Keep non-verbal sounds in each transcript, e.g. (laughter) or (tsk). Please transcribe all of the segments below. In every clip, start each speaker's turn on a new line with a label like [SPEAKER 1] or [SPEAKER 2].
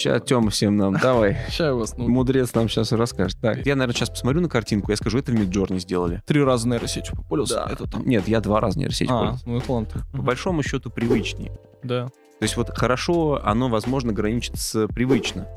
[SPEAKER 1] Сейчас Тёма всем нам, давай.
[SPEAKER 2] Сейчас вас ну,
[SPEAKER 1] Мудрец нам сейчас расскажет. Так, я, наверное, сейчас посмотрю на картинку, я скажу, это в Midjourney сделали.
[SPEAKER 2] три раза нейросетью попользовался. Это там.
[SPEAKER 1] Нет, я два раза нейросеть
[SPEAKER 2] А,
[SPEAKER 1] пользуюсь.
[SPEAKER 2] ну это ладно.
[SPEAKER 1] По большому счету привычнее.
[SPEAKER 2] Да.
[SPEAKER 1] То есть вот хорошо, оно, возможно, граничит с привычно.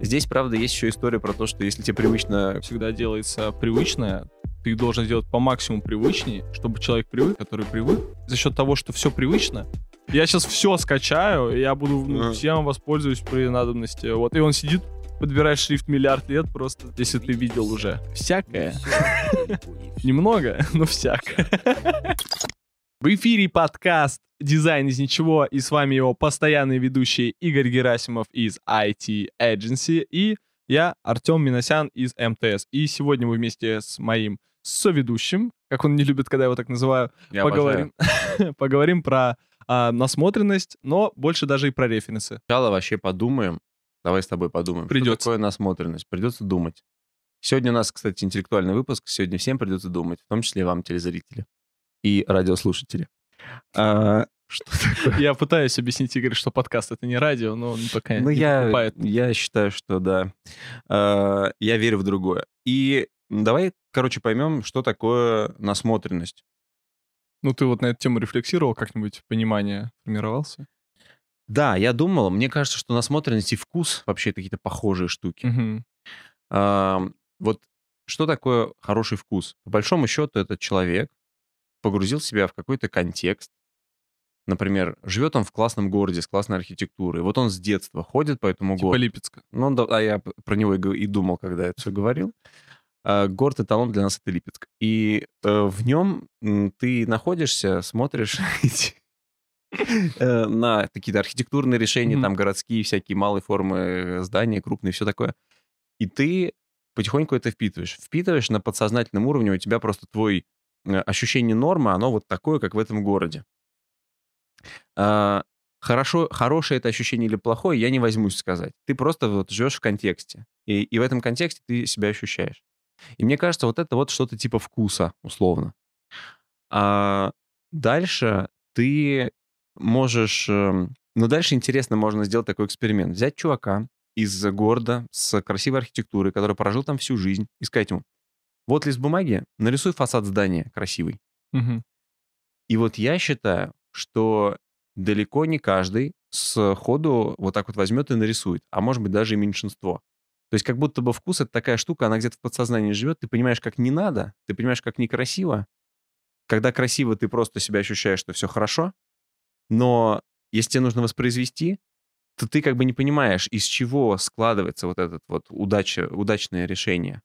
[SPEAKER 1] Здесь, правда, есть еще история про то, что если тебе привычно...
[SPEAKER 2] Всегда делается привычное. Ты должен сделать по максимуму привычнее, чтобы человек привык, который привык. За счет того, что все привычно, я сейчас все скачаю, и я буду ну, всем воспользуюсь при надобности. Вот, и он сидит, подбирает шрифт миллиард лет просто, если ты видел уже. Всякое. (laughs) Немного, но всякое. В эфире подкаст «Дизайн из ничего» и с вами его постоянный ведущий Игорь Герасимов из IT Agency и я, Артем Миносян из МТС. И сегодня мы вместе с моим соведущим, как он не любит, когда я его так называю,
[SPEAKER 1] Я
[SPEAKER 2] поговорим, (laughs) поговорим про а, насмотренность, но больше даже и про референсы.
[SPEAKER 1] Сначала вообще подумаем. Давай с тобой подумаем.
[SPEAKER 2] Придется.
[SPEAKER 1] Что такое насмотренность? Придется думать. Сегодня у нас, кстати, интеллектуальный выпуск. Сегодня всем придется думать, в том числе и вам, телезрители и радиослушатели. А, (laughs) что такое?
[SPEAKER 2] Я пытаюсь объяснить Игорь, что подкаст — это не радио, но он пока
[SPEAKER 1] Ну,
[SPEAKER 2] не
[SPEAKER 1] я,
[SPEAKER 2] покупает.
[SPEAKER 1] я считаю, что да. А, Я верю в другое. И давай, короче, поймем, что такое насмотренность.
[SPEAKER 2] Ну, ты вот на эту тему рефлексировал, как-нибудь понимание формировался?
[SPEAKER 1] Да, я думал, мне кажется, что насмотренность и вкус вообще какие-то похожие штуки.
[SPEAKER 2] Мгм.
[SPEAKER 1] А, Вот что такое хороший вкус? По большому счету, этот человек погрузил себя в какой-то контекст. Например, живет он в классном городе с классной архитектурой. Вот он с детства ходит по этому
[SPEAKER 2] Типа
[SPEAKER 1] городу.
[SPEAKER 2] Липецка.
[SPEAKER 1] Ну, да, а я про него и, го- и думал, когда это все говорил. А, Город эталон для нас это Липецк. И э, в нем ты находишься, смотришь (laughs) э, на какие-то архитектурные решения, там городские всякие малые формы э, здания, крупные, все такое. И ты потихоньку это впитываешь. Впитываешь на подсознательном уровне, у тебя просто твой э, ощущение нормы, оно вот такое, как в этом городе. А, Хорошо, хорошее это ощущение или плохое, я не возьмусь сказать. Ты просто вот живешь в контексте. И, и в этом контексте ты себя ощущаешь. И мне кажется, вот это вот что-то типа вкуса, условно. А дальше ты можешь... эм, Ну, дальше интересно, можно сделать такой эксперимент. Взять чувака из города с красивой архитектурой, который прожил там всю жизнь, и сказать ему, вот лист бумаги, нарисуй фасад здания красивый.
[SPEAKER 2] Мгм.
[SPEAKER 1] И вот я считаю, что далеко не каждый с ходу вот так вот возьмет и нарисует, а может быть даже и меньшинство. То есть как будто бы вкус — это такая штука, она где-то в подсознании живет, ты понимаешь, как не надо, ты понимаешь, как некрасиво. Когда красиво, ты просто себя ощущаешь, что все хорошо, но если тебе нужно воспроизвести, то ты как бы не понимаешь, из чего складывается вот этот вот удача, удачное решение.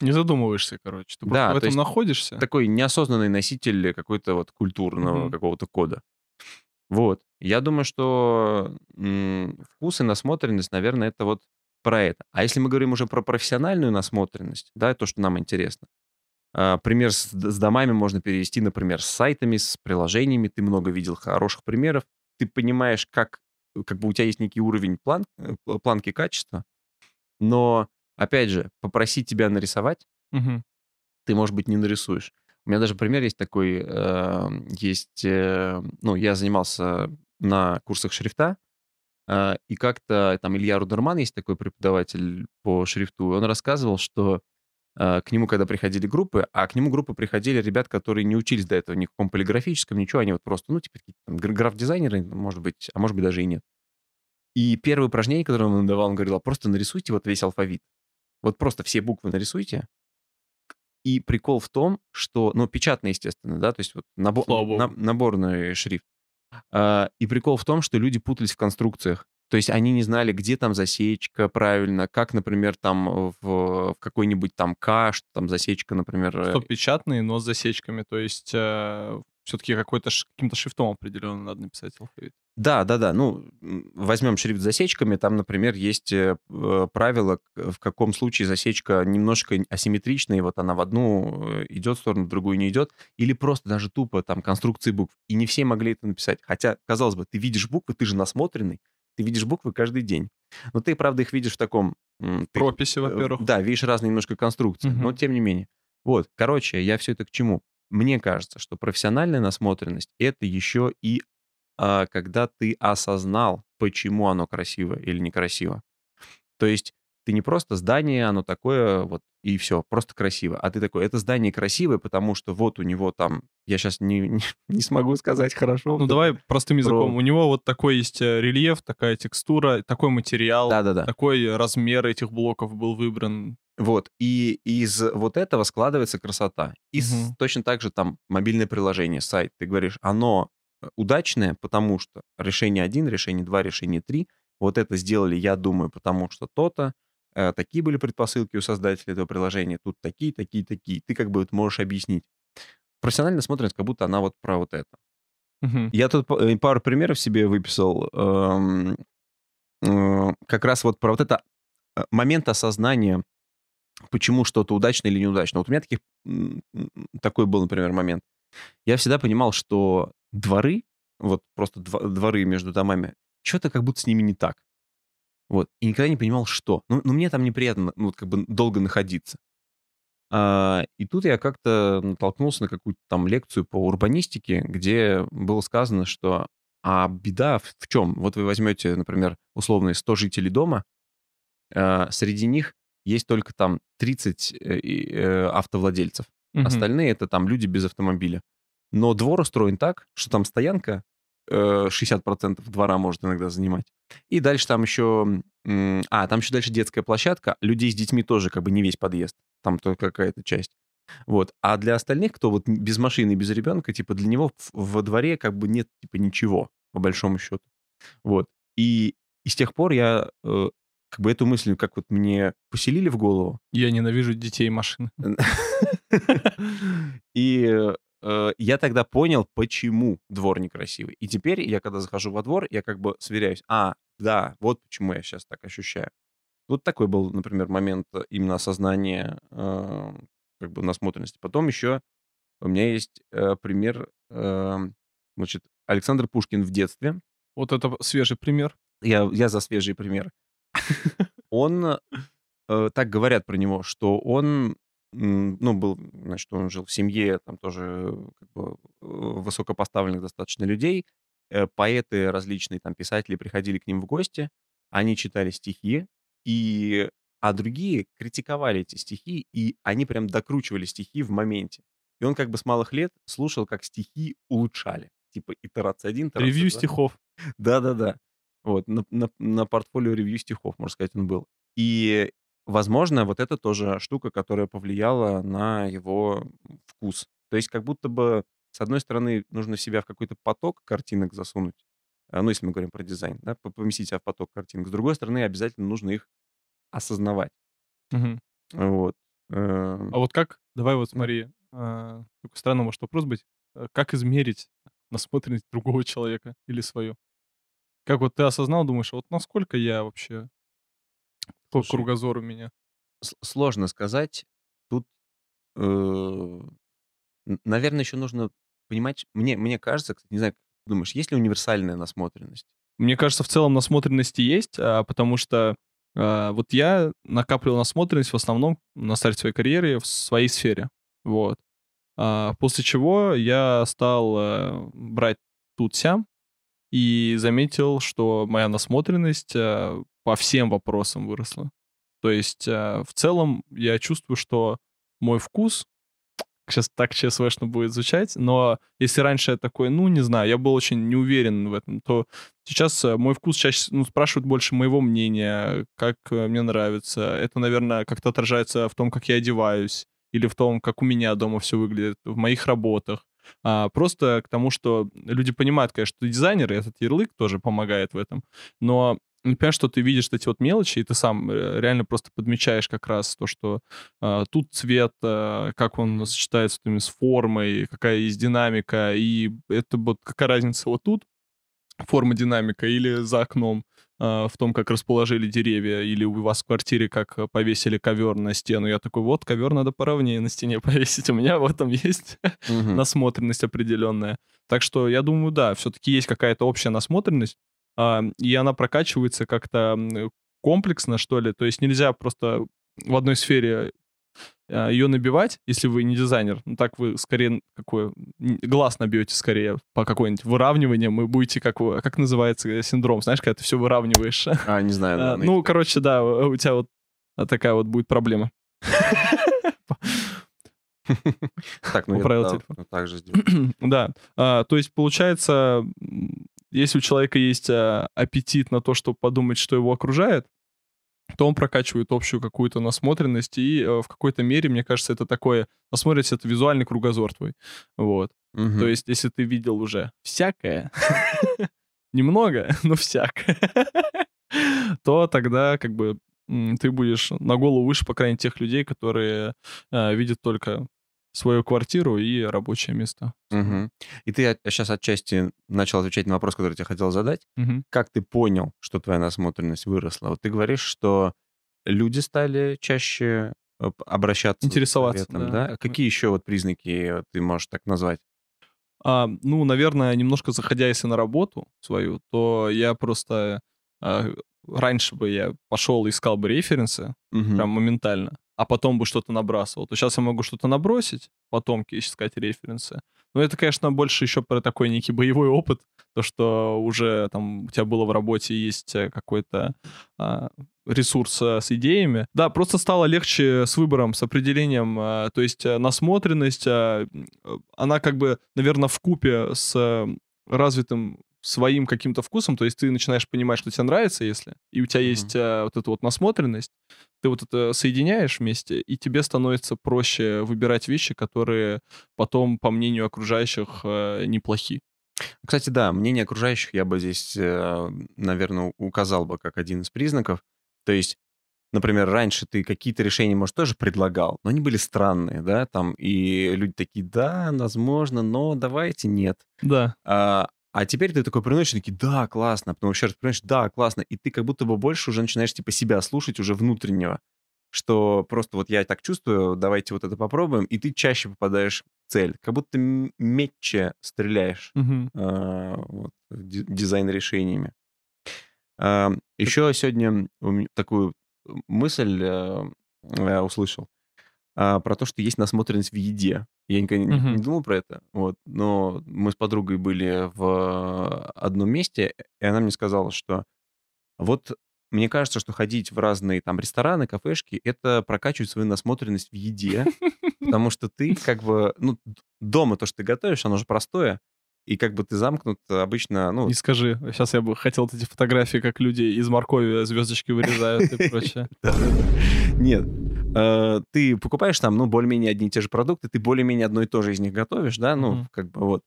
[SPEAKER 2] Не задумываешься, короче. Ты
[SPEAKER 1] Да,
[SPEAKER 2] просто в
[SPEAKER 1] то
[SPEAKER 2] этом находишься.
[SPEAKER 1] такой неосознанный носитель какой-то вот культурного
[SPEAKER 2] Мгм.
[SPEAKER 1] какого-то кода. Вот. Я думаю, что м, вкус и насмотренность, наверное, это вот про это. А если мы говорим уже про профессиональную насмотренность, да, то, что нам интересно. а, Пример с, с домами можно перевести, например, с сайтами, с приложениями. Ты много видел хороших примеров. Ты понимаешь, как, как бы у тебя есть некий уровень план, э, планки качества. Но, опять же, попросить тебя нарисовать,
[SPEAKER 2] Мгм.
[SPEAKER 1] ты, может быть, не нарисуешь. У меня даже пример есть такой, э, есть, э, ну, я занимался на курсах шрифта, и как-то там Илья Рудерман есть такой преподаватель по шрифту, он рассказывал, что э, к нему, когда приходили группы, а к нему группы приходили ребят, которые не учились до этого ни в каком полиграфическом, ничего, они вот просто, ну, типа, какие-то там гра- граф-дизайнеры, может быть, а может быть, даже и нет. И первое упражнение, которое он давал, он говорил, «А просто нарисуйте вот весь алфавит. Вот просто все буквы нарисуйте, и прикол в том, что, ну, печатный, естественно, да, то есть вот набо-
[SPEAKER 2] Слава богу.
[SPEAKER 1] на- наборный шрифт. А, и прикол в том, что люди путались в конструкциях. То есть они не знали, где там засечка правильно, как, например, там в, в какой-нибудь там К, что там засечка, например. э,
[SPEAKER 2] Что печатные, но с засечками. То есть все-таки какой-то каким-то шрифтом определенно надо написать алфавит.
[SPEAKER 1] Да, да, да. Ну, возьмем шрифт с засечками. Там, например, есть э, э, правило, в каком случае засечка немножко асимметричная, и вот она в одну э, идет сторону, в другую не идет. Или просто даже тупо там конструкции букв. И не все могли это написать. Хотя, казалось бы, ты видишь буквы, ты же насмотренный, ты видишь буквы каждый день. Но ты, правда, их видишь в таком... ты-
[SPEAKER 2] Прописи,
[SPEAKER 1] э,
[SPEAKER 2] во-первых.
[SPEAKER 1] Да, видишь разные немножко конструкции, но
[SPEAKER 2] Мгм.
[SPEAKER 1] тем не менее. Вот, короче, я все это к чему? Мне кажется, что профессиональная насмотренность — это еще и а, когда ты осознал, почему оно красиво или некрасиво. То есть ты не просто здание, оно такое вот, и все, просто красиво. А ты такой, это здание красивое, потому что вот у него там, я сейчас не, не, (laughs) не смогу сказать хорошо.
[SPEAKER 2] Ну, давай простым языком.
[SPEAKER 1] Про-
[SPEAKER 2] У него вот такой есть э, рельеф, такая текстура, такой материал,
[SPEAKER 1] Да-да-да.
[SPEAKER 2] такой размер этих блоков был выбран.
[SPEAKER 1] Вот, и из вот этого складывается красота. И
[SPEAKER 2] Мгм.
[SPEAKER 1] точно так же там мобильное приложение, сайт. Ты говоришь, оно э, удачное, потому что решение 1, решение 2, решение 3, вот это сделали, я думаю, потому что то-то, э, такие были предпосылки у создателя этого приложения, тут такие, такие, такие. Ты как бы вот можешь объяснить. Профессиональная насмотренность, как будто она вот про вот это.
[SPEAKER 2] Мгм.
[SPEAKER 1] Я тут э, пару примеров себе выписал. эм, э, Как раз вот про вот это момент осознания, почему что-то удачно или неудачно. Вот у меня таких, такой был, например, момент. Я всегда понимал, что дворы, вот просто дво- дворы между домами, что-то как будто с ними не так. Вот. И никогда не понимал, что. Ну, ну, мне там неприятно, ну, вот как бы долго находиться. А, и тут я как-то натолкнулся на какую-то там лекцию по урбанистике, где было сказано, что а беда в, в чем? Вот вы возьмете, например, условные 100 жителей дома, а, среди них есть только там 30 э, э, автовладельцев.
[SPEAKER 2] Мгм.
[SPEAKER 1] Остальные это там люди без автомобиля. Но двор устроен так, что там стоянка э, 60% двора может иногда занимать. И дальше там еще... А, там еще дальше детская площадка. Людей с детьми тоже как бы не весь подъезд. Там только какая-то часть. Вот. А для остальных, кто вот без машины и без ребенка, типа для него во дворе как бы нет типа ничего, по большому счету. Вот. И, и с тех пор я э, как бы эту мысль как вот мне поселили в голову,
[SPEAKER 2] Я ненавижу детей и машины. (laughs)
[SPEAKER 1] И э, я тогда понял, почему двор некрасивый. И теперь я, когда захожу во двор, я как бы сверяюсь. А, да, вот почему я сейчас так ощущаю. Вот такой был, например, момент э, именно осознания э, как бы насмотренности. Потом еще у меня есть пример, значит, Александр Пушкин в детстве.
[SPEAKER 2] Вот это свежий пример.
[SPEAKER 1] Я, я за свежий пример. (laughs) Он, э, так говорят про него, что он, ну, был, значит, он жил в семье, там тоже как бы э, высокопоставленных достаточно людей. Э, Поэты различные, там, писатели приходили к ним в гости, они читали стихи, и, а другие критиковали эти стихи, и они прям докручивали стихи в моменте. И он как бы с малых лет слушал, как стихи улучшали. Типа итерация 1, итерация
[SPEAKER 2] Ревью
[SPEAKER 1] 2.
[SPEAKER 2] стихов.
[SPEAKER 1] Да-да-да. Вот, на, на- на портфолио ревью стихов, можно сказать, он был. И, возможно, вот это тоже штука, которая повлияла на его вкус. То есть как будто бы, с одной стороны, нужно себя в какой-то поток картинок засунуть, а, ну, если мы говорим про дизайн, да, по- поместить себя в поток картинок. С другой стороны, обязательно нужно их осознавать.
[SPEAKER 2] Мгм.
[SPEAKER 1] Вот. Эм,
[SPEAKER 2] А вот как, давай вот смотри, а, такой странный может вопрос быть. Э, Как измерить насмотренность другого человека или свою? Как вот ты осознал, думаешь, а вот насколько я вообще,
[SPEAKER 1] Слушай,
[SPEAKER 2] кругозор у меня?
[SPEAKER 1] сложно сказать. Тут, э, наверное, еще нужно понимать, мне, мне кажется, кстати, не знаю, как ты думаешь, есть ли универсальная насмотренность?
[SPEAKER 2] Мне кажется, в целом насмотренности есть, а, потому что а, вот я накапливал насмотренность в основном на старте своей карьеры в своей сфере. Вот. А, после чего я стал э, брать тут-сям и заметил, что моя насмотренность э, по всем вопросам выросла. То есть э, в целом я чувствую, что мой вкус (tsk) сейчас так ЧСВшно будет звучать, но если раньше я такой, ну, не знаю, я был очень не уверен в этом, то сейчас э, мой вкус чаще ну, спрашивают больше моего мнения, как мне нравится. Это, наверное, как-то отражается в том, как я одеваюсь, или в том, как у меня дома все выглядит, в моих работах. А, просто к тому, что люди понимают, конечно, что дизайнеры, этот ярлык тоже помогает в этом, но понимаешь, что ты видишь эти вот мелочи, и ты сам э, реально просто подмечаешь как раз то, что а, тут цвет, а, как он сочетается с формой, какая есть динамика, и это вот какая разница вот тут, форма динамика, или за окном, а, в том, как расположили деревья, или у вас в квартире как э, повесили ковер на стену. Я такой, вот, ковер надо поровнее на стене (laughs) повесить, у меня в этом есть
[SPEAKER 1] Мгм.
[SPEAKER 2] насмотренность определенная. Так что я думаю, да, все-таки есть какая-то общая насмотренность, а, и она прокачивается как-то комплексно, что ли. То есть нельзя просто в одной сфере ее набивать, если вы не дизайнер, ну так вы скорее какой глаз набьете скорее по какой-нибудь выравниванию, вы будете как как называется э, синдром, знаешь, когда ты все выравниваешь. (laughs)
[SPEAKER 1] А не знаю. Да,
[SPEAKER 2] ну короче, да, у тебя вот такая вот будет проблема. (laughs)
[SPEAKER 1] Так, ну
[SPEAKER 2] телефон.
[SPEAKER 1] да, так же сделаю. (clears throat)
[SPEAKER 2] Да, а, то есть получается, если у человека есть а, аппетит на то, чтобы подумать, что его окружает, то он прокачивает общую какую-то насмотренность, и э, в какой-то мере, мне кажется, это такое, насмотренность — это визуальный кругозор твой, вот.
[SPEAKER 1] Мгм.
[SPEAKER 2] То есть, если ты видел уже всякое, (laughs) немного, (laughs) но всякое, (laughs) то тогда как бы ты будешь на голову выше, по крайней мере, тех людей, которые э, видят только свою квартиру и рабочее место.
[SPEAKER 1] Мгм. И ты сейчас отчасти начал отвечать на вопрос, который я хотел задать.
[SPEAKER 2] Мгм.
[SPEAKER 1] Как ты понял, что твоя насмотренность выросла? Вот ты говоришь, что люди стали чаще э, обращаться
[SPEAKER 2] Интересоваться,
[SPEAKER 1] советом,
[SPEAKER 2] да.
[SPEAKER 1] да? Какие еще вот признаки ты можешь так назвать?
[SPEAKER 2] А, ну, наверное, немножко заходя если на работу свою, то я просто а, раньше бы я пошел искал бы референсы,
[SPEAKER 1] Мгм.
[SPEAKER 2] прям моментально, а потом бы что-то набрасывал. То сейчас я могу что-то набросить, потом искать референсы. Но это, конечно, больше еще про такой некий боевой опыт, то, что уже там у тебя было в работе есть э, какой-то а, ресурс а, с идеями. Да, просто стало легче с выбором, с определением. а, то есть насмотренность, а, э, она как бы, наверное, в купе с развитым своим каким-то вкусом, то есть ты начинаешь понимать, что тебе нравится, если, и у тебя
[SPEAKER 1] Мгм.
[SPEAKER 2] есть а, вот эта вот насмотренность, ты вот это соединяешь вместе, и тебе становится проще выбирать вещи, которые потом, по мнению окружающих, э, неплохи.
[SPEAKER 1] Кстати, да, мнение окружающих я бы здесь, наверное, указал бы как один из признаков. То есть, например, раньше ты какие-то решения, может, тоже предлагал, но они были странные, да, там, и люди такие, да, возможно, но давайте нет.
[SPEAKER 2] Да.
[SPEAKER 1] А, а теперь ты такой приносишь, и такие, да, классно, потом еще раз приносишь, да, классно, и ты как будто бы больше уже начинаешь типа себя слушать уже внутреннего, что просто вот я так чувствую, давайте вот это попробуем, и ты чаще попадаешь в цель, как будто м- метче стреляешь
[SPEAKER 2] Мгм.
[SPEAKER 1] а, вот, ди- дизайн-решениями. А, Еще сегодня такую мысль э, э, услышал а, про то, что есть насмотренность в еде. Я никогда не,
[SPEAKER 2] Мгм.
[SPEAKER 1] не думал про это, вот, но мы с подругой были в одном месте, и она мне сказала, что вот мне кажется, что ходить в разные там рестораны, кафешки, это прокачивает свою насмотренность в еде, потому что ты как бы, ну, дома то, что ты готовишь, оно же простое, и как бы ты замкнут обычно, ну,
[SPEAKER 2] Не скажи. Сейчас я бы хотел эти фотографии, как люди из моркови звездочки вырезают и прочее. (laughs)
[SPEAKER 1] Нет. Э, Ты покупаешь там, ну, более-менее одни и те же продукты, ты более-менее одно и то же из них готовишь, да, ну,
[SPEAKER 2] Мгм.
[SPEAKER 1] как бы вот.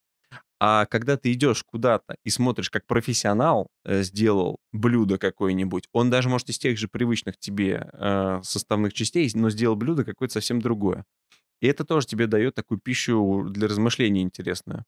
[SPEAKER 1] А когда ты идешь куда-то и смотришь, как профессионал э, сделал блюдо какое-нибудь, он даже, может, из тех же привычных тебе э, составных частей, но сделал блюдо какое-то совсем другое. И это тоже тебе дает такую пищу для размышления интересную.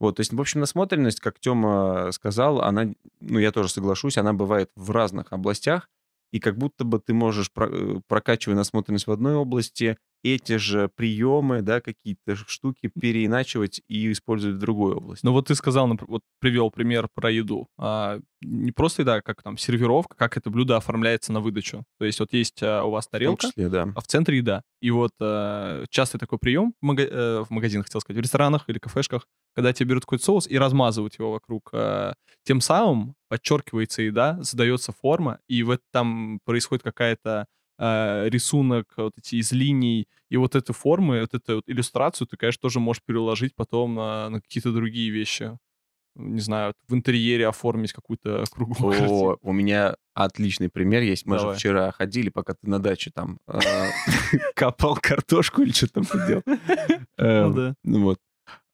[SPEAKER 1] Вот, то есть, в общем, насмотренность, как Тёма сказал, она, ну, я тоже соглашусь, она бывает в разных областях, и как будто бы ты можешь, э, прокачивая насмотренность в одной области, эти же приемы, да, какие-то штуки переиначивать и использовать в другой области.
[SPEAKER 2] Ну вот ты сказал, вот привел пример про еду. А, не просто еда, как там сервировка, как это блюдо оформляется на выдачу. То есть вот есть а, у вас
[SPEAKER 1] В
[SPEAKER 2] тарелка,
[SPEAKER 1] числе, да.
[SPEAKER 2] а в центре еда. И вот э, частый такой прием в, мага- э, в магазинах, хотел сказать, в ресторанах или кафешках, когда тебе берут какой-то соус и размазывают его вокруг. э, тем самым подчеркивается еда, задается форма, и в этом происходит какая-то э, рисунок, вот эти из линий, и вот эту формы, вот эту вот иллюстрацию ты, конечно, тоже можешь переложить потом на, на какие-то другие вещи. Не знаю, в интерьере оформить какую-то круглую (laughs) картину.
[SPEAKER 1] О, у меня отличный пример есть. Мы
[SPEAKER 2] Давай.
[SPEAKER 1] же вчера ходили, пока ты на даче там э, (laughs) копал картошку или что там ты делал. Э,
[SPEAKER 2] Ну да.
[SPEAKER 1] Ну вот.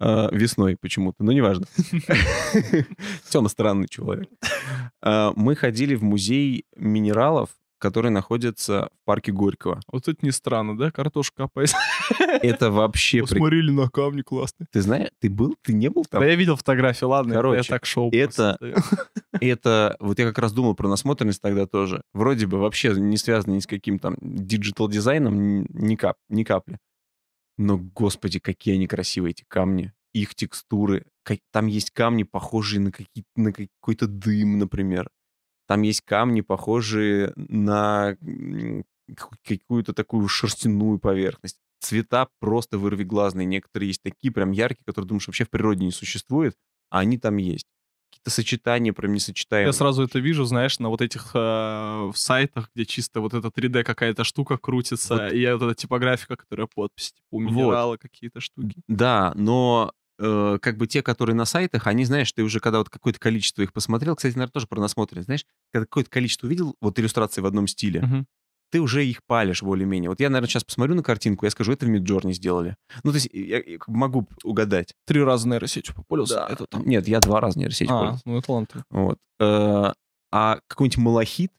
[SPEAKER 1] А, Весной почему-то, но неважно. (laughs) Тёма странный человек. А, Мы ходили в музей минералов, который находится в парке Горького.
[SPEAKER 2] Вот это не странно, да? Картошка копать. (laughs)
[SPEAKER 1] Это вообще...
[SPEAKER 2] Посмотрели на камни классные.
[SPEAKER 1] Ты знаешь, ты был? Ты не был там?
[SPEAKER 2] Да я видел фотографии, ладно, это я
[SPEAKER 1] Короче,
[SPEAKER 2] так шел.
[SPEAKER 1] это-. (laughs) Это, вот я как раз думал про насмотренность тогда тоже. Вроде бы вообще не связано ни с каким там digital-дизайном, ни, кап, ни капли. Но, господи, какие они красивые, эти камни. Их текстуры. Там есть камни, похожие на, какие, на какой-то дым, например. Там есть камни, похожие на какую-то такую шерстяную поверхность. цвета просто вырвиглазные. Некоторые есть такие прям яркие, которые думаешь вообще в природе не существует, а они там есть. Какие-то сочетания прям несочетаемые.
[SPEAKER 2] Я сразу это вижу, знаешь, на вот этих э, сайтах, где чисто вот эта 3D какая-то штука крутится,
[SPEAKER 1] Вот.
[SPEAKER 2] и вот эта типографика, которая подпись, типа у
[SPEAKER 1] Вот.
[SPEAKER 2] минерала какие-то штуки.
[SPEAKER 1] Да, но э, как бы те, которые на сайтах, они, знаешь, ты уже когда вот какое-то количество их посмотрел, кстати, наверное, тоже про насмотренность, знаешь, когда какое-то количество увидел, вот иллюстрации в одном стиле, ты уже их палишь более-менее. Вот я, наверное, сейчас посмотрю на картинку, я скажу, это в Midjourney сделали. Ну, то есть я, я могу угадать.
[SPEAKER 2] Три раза нейросетью попользовался. Это там...
[SPEAKER 1] Нет, я два раза нейросеть
[SPEAKER 2] А,
[SPEAKER 1] пользуюсь.
[SPEAKER 2] ну это ладно.
[SPEAKER 1] Вот. Э, А какой-нибудь малахит,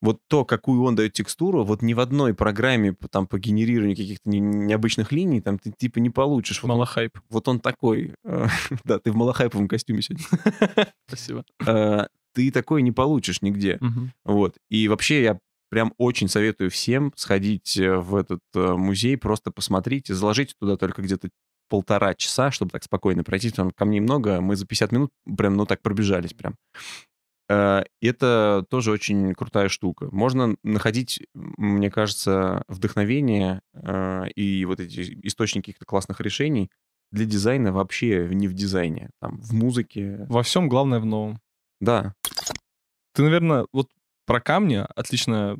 [SPEAKER 1] вот то, какую он дает текстуру, вот ни в одной программе там по генерированию каких-то не- необычных линий там ты типа не получишь. Вот,
[SPEAKER 2] Малахайп.
[SPEAKER 1] вот он такой. э, (laughs) Да, ты в малахайповом костюме сегодня. (laughs)
[SPEAKER 2] Спасибо.
[SPEAKER 1] Э, Ты такой не получишь нигде. Вот. И вообще я прям очень советую всем сходить э, в этот музей, просто посмотрите, заложите туда только где-то полтора часа, чтобы так спокойно пройти. Там камней много, мы за 50 минут прям, ну так пробежались прям. Э, Это тоже очень крутая штука. Можно находить, мне кажется, вдохновение э, и вот эти источники каких-то классных решений для дизайна вообще не в дизайне, там, в музыке.
[SPEAKER 2] Во всем главное в новом.
[SPEAKER 1] Да,
[SPEAKER 2] Ты, наверное, вот про камни отличный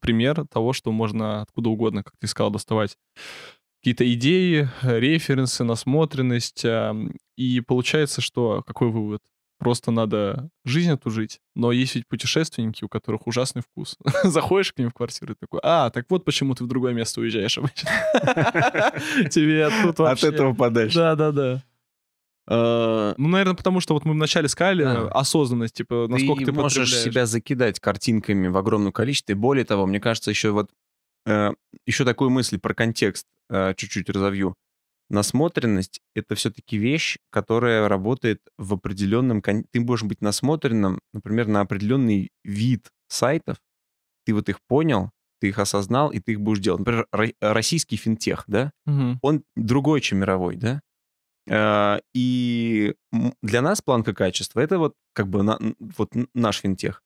[SPEAKER 2] пример того, что можно откуда угодно, как ты сказал, доставать какие-то идеи, э, референсы, насмотренность. И получается, что какой вывод? Просто надо жизнь эту жить. Но есть ведь путешественники, у которых ужасный вкус. (laughs) Заходишь к ним в квартиру и такой, а, так вот почему ты в другое место уезжаешь обычно. (laughs) Тебе тут
[SPEAKER 1] от этого подальше.
[SPEAKER 2] Да-да-да.
[SPEAKER 1] Э,
[SPEAKER 2] Ну, наверное, потому что вот мы вначале сказали
[SPEAKER 1] Да.
[SPEAKER 2] осознанность, типа, насколько ты,
[SPEAKER 1] можешь себя закидать картинками в огромном количестве. Более того, мне кажется, еще вот э, еще такую мысль про контекст э, чуть-чуть разовью. Насмотренность — это все-таки вещь, которая работает в определенном... Ты можешь быть насмотренным, например, на определенный вид сайтов. Ты вот их понял, ты их осознал, и ты их будешь делать. Например, ро- российский финтех, да?
[SPEAKER 2] Мгм.
[SPEAKER 1] он другой, чем мировой, да? Э, И для нас планка качества — это вот как бы на- вот наш финтех.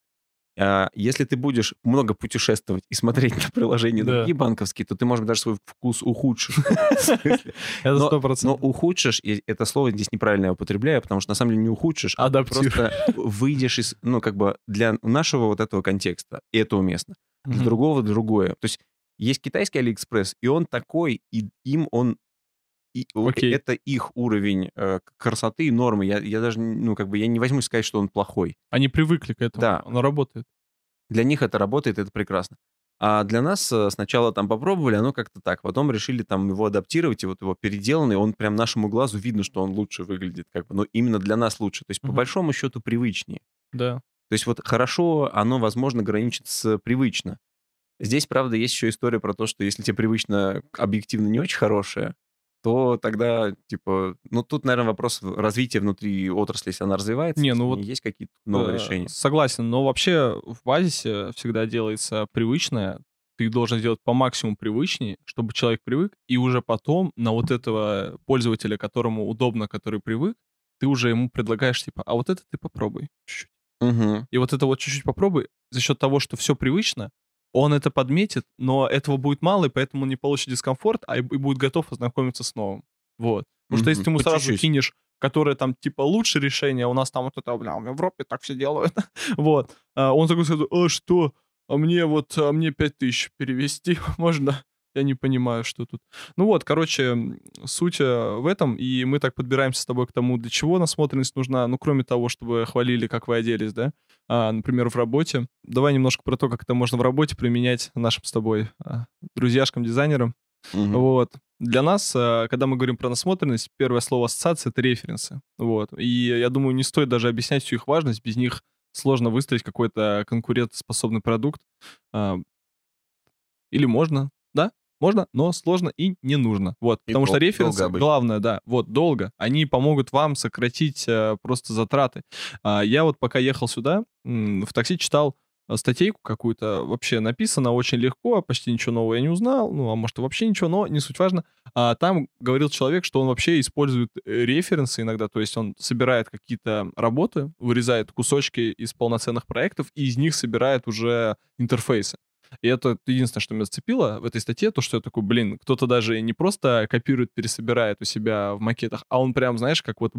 [SPEAKER 1] А Если ты будешь много путешествовать и смотреть на приложения
[SPEAKER 2] Да.
[SPEAKER 1] другие банковские, то ты, может быть, даже свой вкус ухудшишь. (laughs) (laughs)
[SPEAKER 2] Это
[SPEAKER 1] Но-
[SPEAKER 2] сто
[SPEAKER 1] Но
[SPEAKER 2] процентов.
[SPEAKER 1] ухудшишь, и это слово здесь неправильно я употребляю, потому что на самом деле не ухудшишь, а просто выйдешь из, ну, как бы для нашего вот этого контекста, и это уместно для другого другое. То есть есть китайский Алиэкспресс, и он такой, и им он... и
[SPEAKER 2] Окей.
[SPEAKER 1] это их уровень э, красоты и нормы. Я, я даже, ну, как бы, я не возьмусь сказать, что он плохой.
[SPEAKER 2] Они привыкли к этому.
[SPEAKER 1] Да.
[SPEAKER 2] Оно работает.
[SPEAKER 1] Для них это работает, это прекрасно. А для нас э, сначала там попробовали, оно как-то так. Потом решили там его адаптировать, и вот его переделанный, он прям нашему глазу видно, что он лучше выглядит, как бы, но именно для нас лучше. То есть, по
[SPEAKER 2] Мгм.
[SPEAKER 1] большому счету, привычнее.
[SPEAKER 2] Да.
[SPEAKER 1] То есть вот хорошо, оно, возможно, граничит с привычно. Здесь, правда, есть еще история про то, что если тебе привычно объективно не очень хорошее, то тогда, типа, ну, тут, наверное, вопрос развития внутри отрасли, если она развивается,
[SPEAKER 2] Не, ну
[SPEAKER 1] в
[SPEAKER 2] вот,
[SPEAKER 1] есть какие-то новые
[SPEAKER 2] Э,
[SPEAKER 1] решения.
[SPEAKER 2] Согласен, но вообще в базисе всегда делается привычное. Ты должен сделать по максимуму привычнее, чтобы человек привык, и уже потом на вот этого пользователя, которому удобно, который привык, ты уже ему предлагаешь, типа, а вот это ты попробуй чуть-чуть.
[SPEAKER 1] Мгм.
[SPEAKER 2] И вот это вот чуть-чуть попробуй, за счет того, что все привычно, он это подметит, но этого будет мало, и поэтому он не получит дискомфорт, а и будет готов ознакомиться с новым. Вот. Потому что если ты ему
[SPEAKER 1] По
[SPEAKER 2] сразу
[SPEAKER 1] чуть-чуть.
[SPEAKER 2] кинешь, которое там типа лучше решение, а у нас там вот это, бля, в Европе так все делают. (laughs) вот. А он такой скажет, а что? А мне вот, а мне 5000 перевести (laughs) можно? Я не понимаю, что тут. Ну вот, короче, суть э, в этом, и мы так подбираемся с тобой к тому, для чего насмотренность нужна, ну, кроме того, чтобы хвалили, как вы оделись, да, а, например, в работе. Давай немножко про то, как это можно в работе применять нашим с тобой а, друзьяшкам-дизайнерам.
[SPEAKER 1] Мгм.
[SPEAKER 2] Вот. Для нас, а, когда мы говорим про насмотренность, первое слово ассоциации — это референсы. Вот. И я думаю, не стоит даже объяснять всю их важность, без них сложно выставить какой-то конкурентоспособный продукт. А, Или можно, да, можно, но сложно и не нужно. Вот,
[SPEAKER 1] И
[SPEAKER 2] потому что
[SPEAKER 1] дол-
[SPEAKER 2] референсы, главное, да, вот, долго, они помогут вам сократить э, просто затраты. А, я вот пока ехал сюда, в такси читал э, статейку какую-то, вообще написано очень легко, почти ничего нового я не узнал, ну, а может, и вообще ничего, но не суть важно. А там говорил человек, что он вообще использует э, референсы иногда, то есть он собирает какие-то работы, вырезает кусочки из полноценных проектов и из них собирает уже интерфейсы. И это единственное, что меня зацепило в этой статье, то, что я такой, блин, кто-то даже не просто копирует, пересобирает у себя в макетах, а он прям, знаешь, как вот...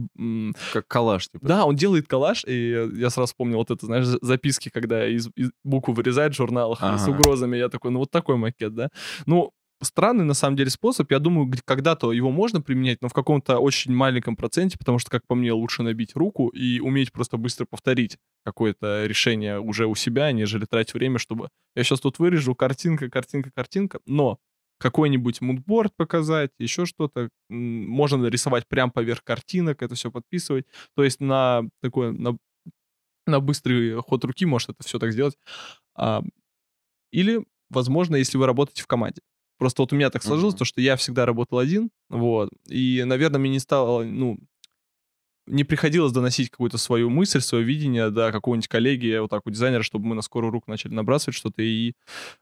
[SPEAKER 1] Как коллаж, типа.
[SPEAKER 2] Да, он делает коллаж, и я сразу вспомнил вот это, знаешь, записки, когда из, из букву вырезает в журналах ага. с угрозами. Я такой, ну вот такой макет, да. Ну, странный, на самом деле, способ. Я думаю, когда-то его можно применять, но в каком-то очень маленьком проценте, потому что, как по мне, лучше набить руку и уметь просто быстро повторить какое-то решение уже у себя, нежели тратить время, чтобы я сейчас тут вырежу картинка, картинка, картинка. Но какой-нибудь мудборд показать, еще что-то. Можно нарисовать прямо поверх картинок, это все подписывать. То есть на такой, на, на быстрый ход руки может это все так сделать. Или, возможно, если вы работаете в команде. Просто вот у меня так сложилось, uh-huh. то, что я всегда работал один, вот, и, наверное, мне не стало, ну, не приходилось доносить какую-то свою мысль, свое видение до какого-нибудь коллеги, вот так у дизайнера, чтобы мы на скорую руку начали набрасывать что-то, и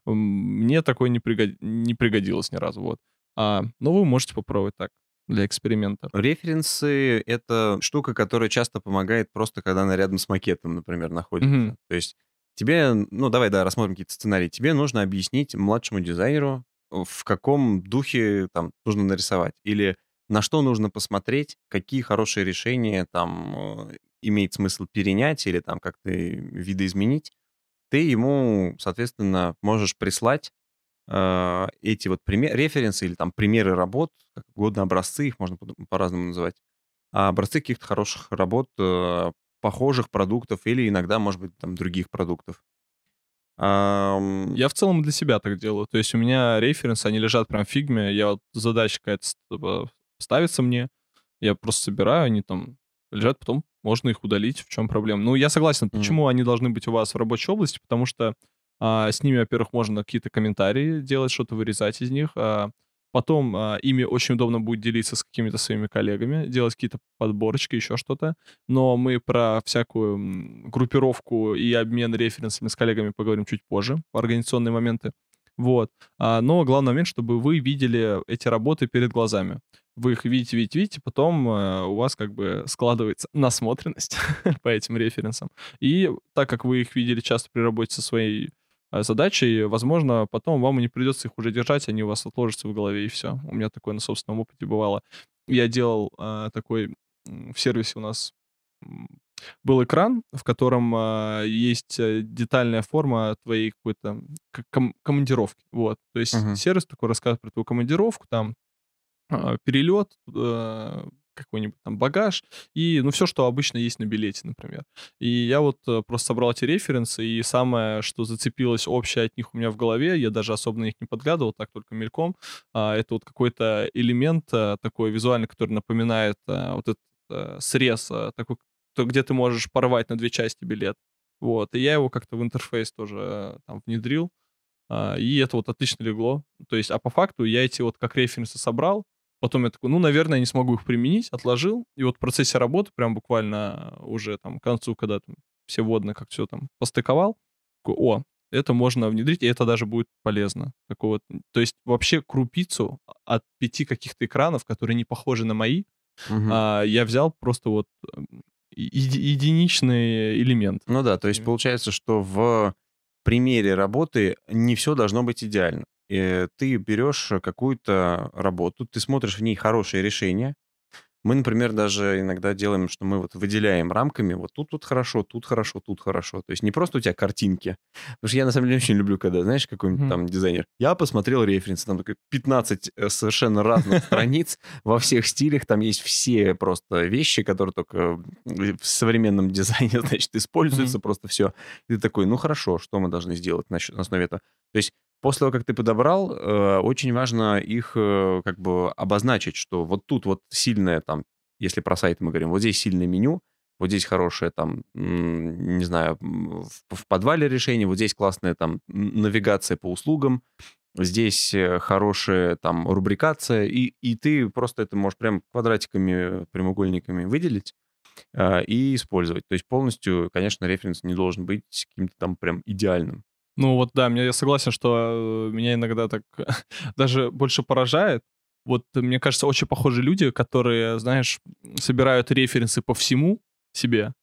[SPEAKER 2] мне такое не, пригод... не пригодилось ни разу, вот. А, но вы можете попробовать так для эксперимента.
[SPEAKER 1] Референсы — это штука, которая часто помогает просто, когда она рядом с макетом, например, находится. Mm-hmm. То есть тебе, ну давай, да, рассмотрим какие-то сценарии. Тебе нужно объяснить младшему дизайнеру, в каком духе там нужно нарисовать, или на что нужно посмотреть, какие хорошие решения там э, имеет смысл перенять или там как-то видоизменить, ты ему, соответственно, можешь прислать э, эти вот пример, референсы или там примеры работ, как угодно образцы, их можно по-разному называть, а образцы каких-то хороших работ, э, похожих продуктов или иногда, может быть, там других продуктов.
[SPEAKER 2] Я в целом для себя так делаю. То есть у меня референсы, они лежат прям в фигме. Я вот задача какая-то ставится мне, я просто собираю, они там лежат, потом можно их удалить. В чем проблема? Ну, я согласен, почему они должны быть у вас в рабочей области, потому что а, с ними, во-первых, можно какие-то комментарии делать, что-то вырезать из них. А, Потом а, ими очень удобно будет делиться с какими-то своими коллегами, делать какие-то подборочки, еще что-то. Но мы про всякую группировку и обмен референсами с коллегами поговорим чуть позже, организационные моменты. Вот. А, но главный момент, чтобы вы видели эти работы перед глазами. Вы их видите, видите, видите, потом а, у вас как бы складывается насмотренность (laughs) по этим референсам. И так как вы их видели часто при работе со своей Э, задачей, возможно, потом вам и не придется их уже держать, они у вас отложатся в голове, и все. У меня такое на собственном опыте бывало. Я делал э, такой в сервисе у нас был экран, в котором э, есть э, детальная форма твоей какой-то ком- командировки. Вот. То есть uh-huh. сервис такой рассказывает про твою командировку, там э, перелет, э, какой-нибудь там багаж и, ну, все, что обычно есть на билете, например. И я вот э, просто собрал эти референсы, и самое, что зацепилось общее от них у меня в голове, я даже особо на них не подглядывал, так только мельком, а, это вот какой-то элемент а, такой визуальный, который напоминает а, вот этот срез, такой, где ты можешь порвать на две части билет. Вот, и я его как-то в интерфейс тоже там внедрил, а, и это вот отлично легло. То есть, а по факту я эти вот как референсы собрал, Потом я такой, ну, наверное, не смогу их применить, отложил. И вот в процессе работы, прям буквально уже там к концу, когда там все водные как все там постыковал, такой, о, это можно внедрить, и это даже будет полезно. Такой вот, то есть вообще крупицу от пяти каких-то экранов, которые не похожи на мои, угу. а, я взял просто вот единичный элемент.
[SPEAKER 1] Ну да, то есть получается, что в примере работы не все должно быть идеально э, ты берешь какую-то работу, ты смотришь в ней хорошее решение. Мы, например, даже иногда делаем, что мы вот выделяем рамками, вот тут вот хорошо, тут хорошо, тут хорошо. То есть не просто у тебя картинки. Потому что я, на самом деле, очень люблю, когда, знаешь, какой-нибудь там дизайнер. Я посмотрел референсы, там только 15 э, совершенно разных страниц во всех стилях. Там есть все просто вещи, которые только в современном дизайне, (laughs) значит, используются просто все. И ты такой, ну хорошо, что мы должны сделать на основе этого? То есть после того, как ты подобрал, э, очень важно их э, как бы обозначить, что вот тут вот сильное там, если про сайт мы говорим, вот здесь сильное меню, вот здесь хорошее там, не знаю, в подвале решение, вот здесь классная там навигация по услугам, здесь э, хорошая там рубрикация, и, и ты просто это можешь прям квадратиками, прямоугольниками выделить и использовать. То есть полностью, конечно, референс не должен быть каким-то там прям идеальным.
[SPEAKER 2] Ну вот да, я согласен, что э, меня иногда так (laughs) даже больше поражает. Вот мне кажется, очень похожи люди, которые, знаешь, собирают референсы по всему себе,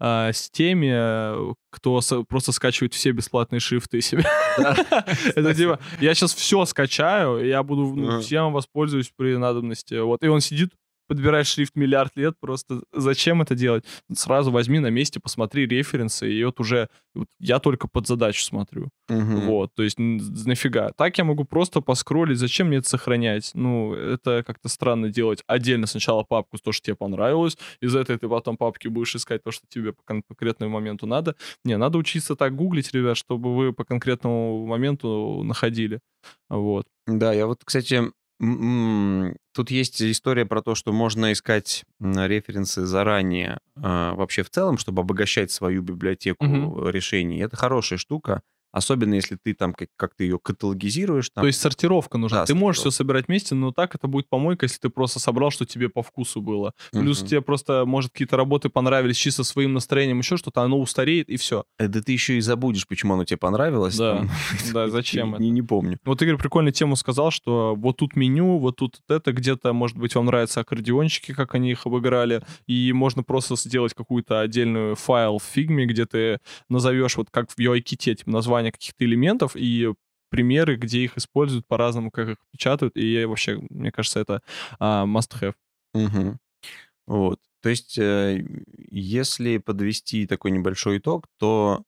[SPEAKER 2] а, с теми, э, кто со- просто скачивает все бесплатные шрифты себе. (laughs) Это типа, я сейчас все скачаю, и я буду ну, всем воспользуюсь при надобности. Вот, и он сидит, подбирает шрифт миллиард лет, просто зачем это делать? Сразу возьми на месте, посмотри референсы, и вот уже вот я только под задачу смотрю.
[SPEAKER 1] Мгм.
[SPEAKER 2] Вот, то есть нафига. Так я могу просто поскролить, зачем мне это сохранять? Ну, это как-то странно делать. Отдельно сначала папку, то, что тебе понравилось, из этой ты потом папки будешь искать то, что тебе по кон- конкретному моменту надо. Не, надо учиться так гуглить, ребят, чтобы вы по конкретному моменту находили. Вот.
[SPEAKER 1] Да, я вот, кстати, тут есть история про то, что можно искать референсы заранее а, вообще в целом, чтобы обогащать свою библиотеку
[SPEAKER 2] Мгм.
[SPEAKER 1] решений. Это хорошая штука, особенно если ты там как- как-то ее каталогизируешь. Там.
[SPEAKER 2] То есть сортировка нужна.
[SPEAKER 1] Да,
[SPEAKER 2] ты можешь все
[SPEAKER 1] сортировка.
[SPEAKER 2] собирать вместе, но так это будет помойка, если ты просто собрал, что тебе по вкусу было. Плюс
[SPEAKER 1] Мгм.
[SPEAKER 2] тебе просто, может, какие-то работы понравились чисто своим настроением, еще что-то, оно устареет, и все.
[SPEAKER 1] Э, Да ты еще и забудешь, почему оно тебе понравилось.
[SPEAKER 2] Да,
[SPEAKER 1] там. (laughs) (laughs)
[SPEAKER 2] да, зачем это?
[SPEAKER 1] Не, не помню.
[SPEAKER 2] Вот Игорь прикольную тему сказал, что вот тут меню, вот тут вот это, где-то, может быть, вам нравятся аккордеончики, как они их обыграли, и можно просто сделать какую-то отдельную файл в фигме, где ты назовешь, вот как в UIKit, типа, название каких-то элементов и примеры, где их используют по-разному, как их печатают, и вообще, мне кажется, это а, must-have.
[SPEAKER 1] Мгм. Вот. То есть, э, если подвести такой небольшой итог, то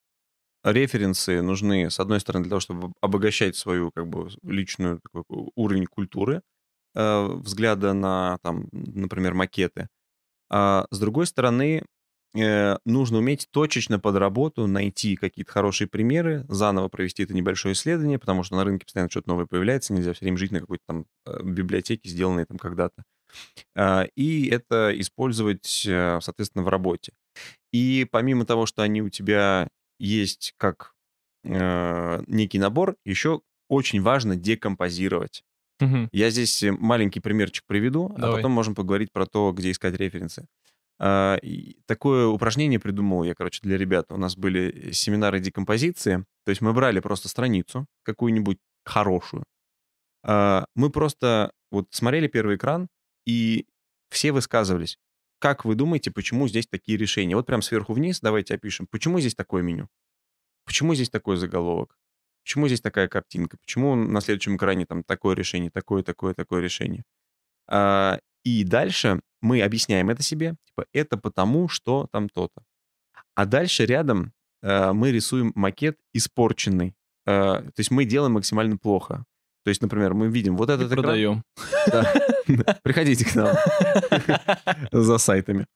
[SPEAKER 1] референсы нужны, с одной стороны, для того, чтобы обогащать свою как бы личную такой уровень культуры, э, взгляда на, там, например, макеты. А с другой стороны, нужно уметь точечно под работу найти какие-то хорошие примеры, заново провести это небольшое исследование, потому что на рынке постоянно что-то новое появляется, нельзя все время жить на какой-то там э, библиотеке, сделанной там когда-то. А, И это использовать, э, соответственно, в работе. И помимо того, что они у тебя есть как э, некий набор, еще очень важно декомпозировать.
[SPEAKER 2] Мгм.
[SPEAKER 1] Я здесь э, маленький примерчик приведу, а
[SPEAKER 2] Давай.
[SPEAKER 1] потом можем поговорить про то, где искать референсы. А, Такое упражнение придумал я, короче, для ребят. У нас были семинары декомпозиции. То есть мы брали просто страницу какую-нибудь хорошую. А, Мы просто вот смотрели первый экран, и все высказывались. Как вы думаете, почему здесь такие решения? Вот прям сверху вниз давайте опишем. Почему здесь такое меню? Почему здесь такой заголовок? Почему здесь такая картинка? Почему на следующем экране там такое решение, такое, такое, такое решение? И дальше мы объясняем это себе, типа, это потому, что там то-то. А дальше рядом э, мы рисуем макет испорченный. Э, то есть мы делаем максимально плохо. То есть, например, мы видим вот
[SPEAKER 2] И
[SPEAKER 1] этот экран.
[SPEAKER 2] продаем. (laughs)
[SPEAKER 1] Да. Приходите к нам (laughs) за сайтами.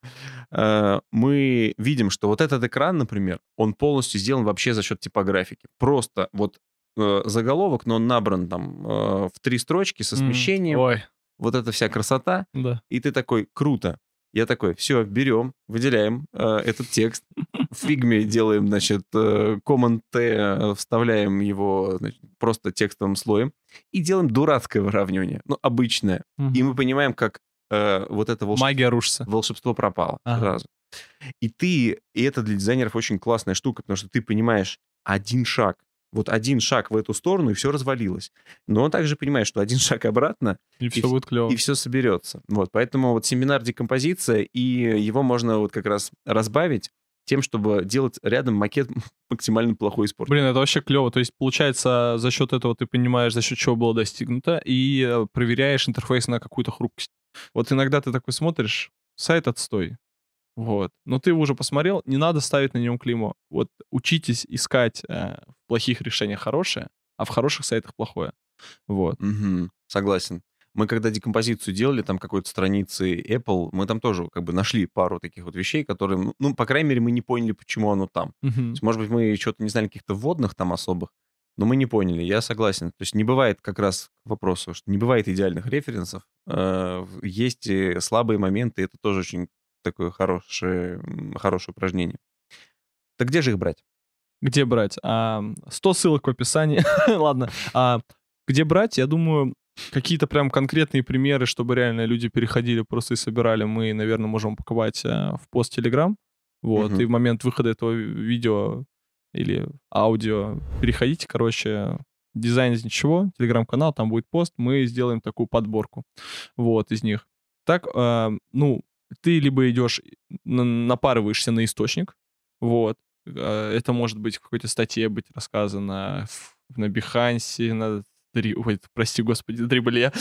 [SPEAKER 1] Э, Мы видим, что вот этот экран, например, он полностью сделан вообще за счет типографики. Просто вот э, заголовок, но он набран там э, в три строчки со смещением.
[SPEAKER 2] Ой,
[SPEAKER 1] Вот эта вся красота.
[SPEAKER 2] да.
[SPEAKER 1] И ты такой, круто. Я такой, все, берем, выделяем э, этот текст, в фигме делаем, значит, э, Command-T, э, вставляем его значит, просто текстовым слоем и делаем дурацкое выравнивание, ну, обычное.
[SPEAKER 2] Мгм.
[SPEAKER 1] И мы понимаем, как э, вот это волшебство,
[SPEAKER 2] Магия рушится.
[SPEAKER 1] волшебство пропало
[SPEAKER 2] Ага.
[SPEAKER 1] сразу. И ты, и это для дизайнеров очень классная штука, потому что ты понимаешь один шаг, вот один шаг в эту сторону, и все развалилось. Но он также понимает, что один (laughs) шаг обратно,
[SPEAKER 2] И все
[SPEAKER 1] вс-
[SPEAKER 2] будет клево.
[SPEAKER 1] и все соберется. Вот, поэтому вот семинар декомпозиция, и его можно вот как раз разбавить тем, чтобы делать рядом макет (laughs) максимально плохой испорченный.
[SPEAKER 2] Блин, это вообще клево. То есть, получается, за счет этого ты понимаешь, за счет чего было достигнуто, и э, проверяешь интерфейс на какую-то хрупкость. Вот иногда ты такой смотришь, сайт отстой. Вот. Но ты его уже посмотрел, не надо ставить на нем клеймо. Вот учитесь искать э, в плохих решениях хорошее, а в хороших сайтах плохое. Вот.
[SPEAKER 1] Мгм, согласен. Мы когда декомпозицию делали, там какой-то страницы Apple, мы там тоже как бы нашли пару таких вот вещей, которые, ну, ну, по крайней мере, мы не поняли, почему оно там. То
[SPEAKER 2] Мгм.
[SPEAKER 1] есть, может быть, мы что-то не знали каких-то вводных там особых, но мы не поняли, я согласен. То есть не бывает как раз к вопросу, что не бывает идеальных референсов. Э, Есть слабые моменты, это тоже очень такое хорошее, хорошее упражнение. Так где же их брать?
[SPEAKER 2] Где брать? А, 100 ссылок в описании. (laughs) Ладно. А, где брать? Я думаю, какие-то прям конкретные примеры, чтобы реально люди переходили просто и собирали, мы, наверное, можем упаковать а, в пост Telegram. Вот.
[SPEAKER 1] Мгм.
[SPEAKER 2] И в момент выхода этого ви- видео или аудио переходите, короче, дизайн из ничего, телеграм-канал, там будет пост, мы сделаем такую подборку вот из них. Так, а, ну, ты либо идешь, на- напарываешься на источник, Вот. Э, Это может быть в какой-то статье быть рассказано в- на Бихансе, на Дри- Ой, прости, господи, Дрибле.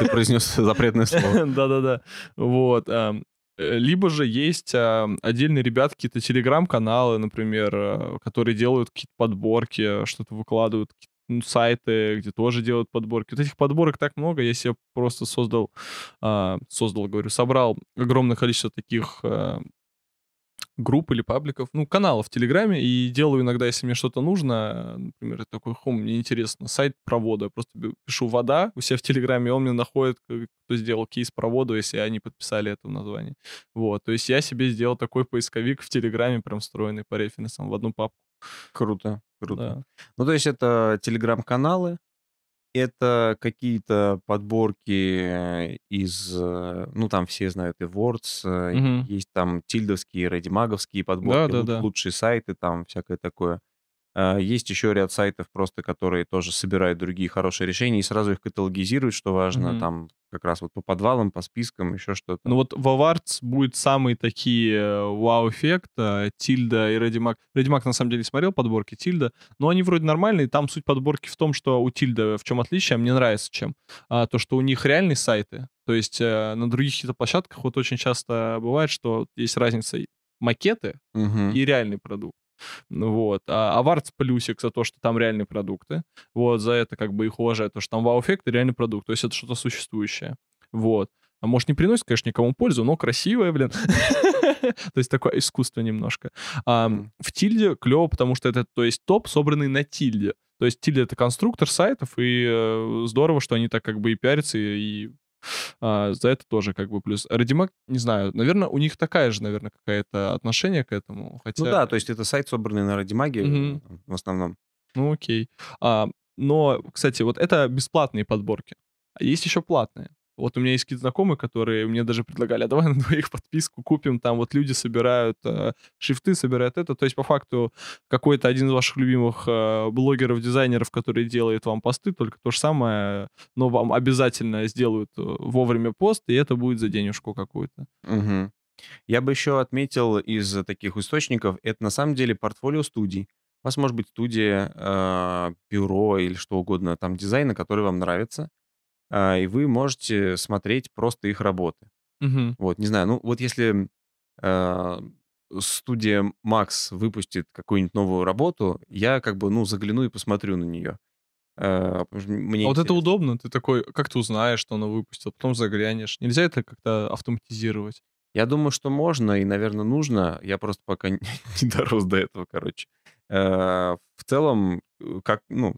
[SPEAKER 1] Ты произнес (laughs) запретное слово.
[SPEAKER 2] Да-да-да. Вот. ам, э, Либо же есть ам, отдельные ребят, какие-то телеграм-каналы, например, которые делают какие-то подборки, что-то выкладывают, какие-то, сайты, где тоже делают подборки. Вот этих подборок так много, я себе просто создал, а, создал, говорю, собрал огромное количество таких а, групп или пабликов, ну, каналов в Телеграме, и делаю иногда, если мне что-то нужно, э, например, такой, хом, мне интересно, сайт провода, я просто пишу «вода» у себя в Телеграме, и он мне находит, к- кто сделал кейс проводу, если они подписали это в названии. Вот, то есть я себе сделал такой поисковик в Телеграме, прям встроенный по референсам в одну папку.
[SPEAKER 1] Круто, круто.
[SPEAKER 2] Да.
[SPEAKER 1] Ну, то есть это телеграм-каналы, это какие-то подборки из, э, ну, там все знают и Words,
[SPEAKER 2] Мгм.
[SPEAKER 1] есть там тильдовские, редимаговские подборки, лу-
[SPEAKER 2] Да-да-да.
[SPEAKER 1] лучшие сайты, там всякое такое. А, Есть еще ряд сайтов просто, которые тоже собирают другие хорошие решения и сразу их каталогизируют, что важно,
[SPEAKER 2] Мгм.
[SPEAKER 1] там как раз вот по подвалам, по спискам, еще что-то.
[SPEAKER 2] Ну вот в Awards будет самые такие э, вау-эффект, э, Тильда и Редимак. Редимак, на самом деле, смотрел подборки Тильда, но они вроде нормальные. Там суть подборки в том, что у Тильда в чем отличие, а мне нравится чем. А, то, что у них реальные сайты. То есть э, на других каких-то площадках вот очень часто бывает, что есть разница макеты
[SPEAKER 1] Мгм.
[SPEAKER 2] и реальный продукт. Ну Вот. А Awards плюсик за то, что там реальные продукты. Вот, за это как бы их уважают, потому что там вау-эффект и реальный продукт. То есть это что-то существующее. Вот. А может, не приносит, конечно, никому пользу, но красивое, блин. (laughs) То есть такое искусство немножко. А. В Тильде клево, потому что это, то есть, топ, собранный на Тильде. То есть Тильда — это конструктор сайтов, и э, здорово, что они так как бы и пиарятся, и а, за это тоже как бы плюс. Редимак, не знаю, наверное, у них такая же, наверное, какая-то отношение к этому. Хотя...
[SPEAKER 1] Ну да, то есть это сайт, собранный на Радимаге
[SPEAKER 2] Мгм.
[SPEAKER 1] э, в основном.
[SPEAKER 2] Ну, окей. А, но, кстати, вот это бесплатные подборки. А есть еще платные. Вот у меня есть какие-то знакомые, которые мне даже предлагали, а давай на двоих подписку купим, там вот люди собирают э, шрифты, собирают это. То есть, по факту, какой-то один из ваших любимых э, блогеров, дизайнеров, который делает вам посты, только то же самое, но вам обязательно сделают э, вовремя пост, и это будет за денежку какую-то.
[SPEAKER 1] Мгм. Я бы еще отметил из таких источников, это на самом деле портфолио студий. У вас может быть студия, э, бюро или что угодно, там дизайна, который вам нравится, а, и вы можете смотреть просто их работы.
[SPEAKER 2] Мгм.
[SPEAKER 1] Вот, не знаю, ну вот если э, студия Макс выпустит какую-нибудь новую работу, я как бы, ну, загляну и посмотрю на нее. Что мне
[SPEAKER 2] А вот это удобно, ты такой, как ты узнаешь, что она выпустила, потом заглянешь. Нельзя это как-то автоматизировать?
[SPEAKER 1] Я думаю, что можно и, наверное, нужно. Я просто пока (laughs) не дорос до этого, короче. Э, В целом, э, как, ну,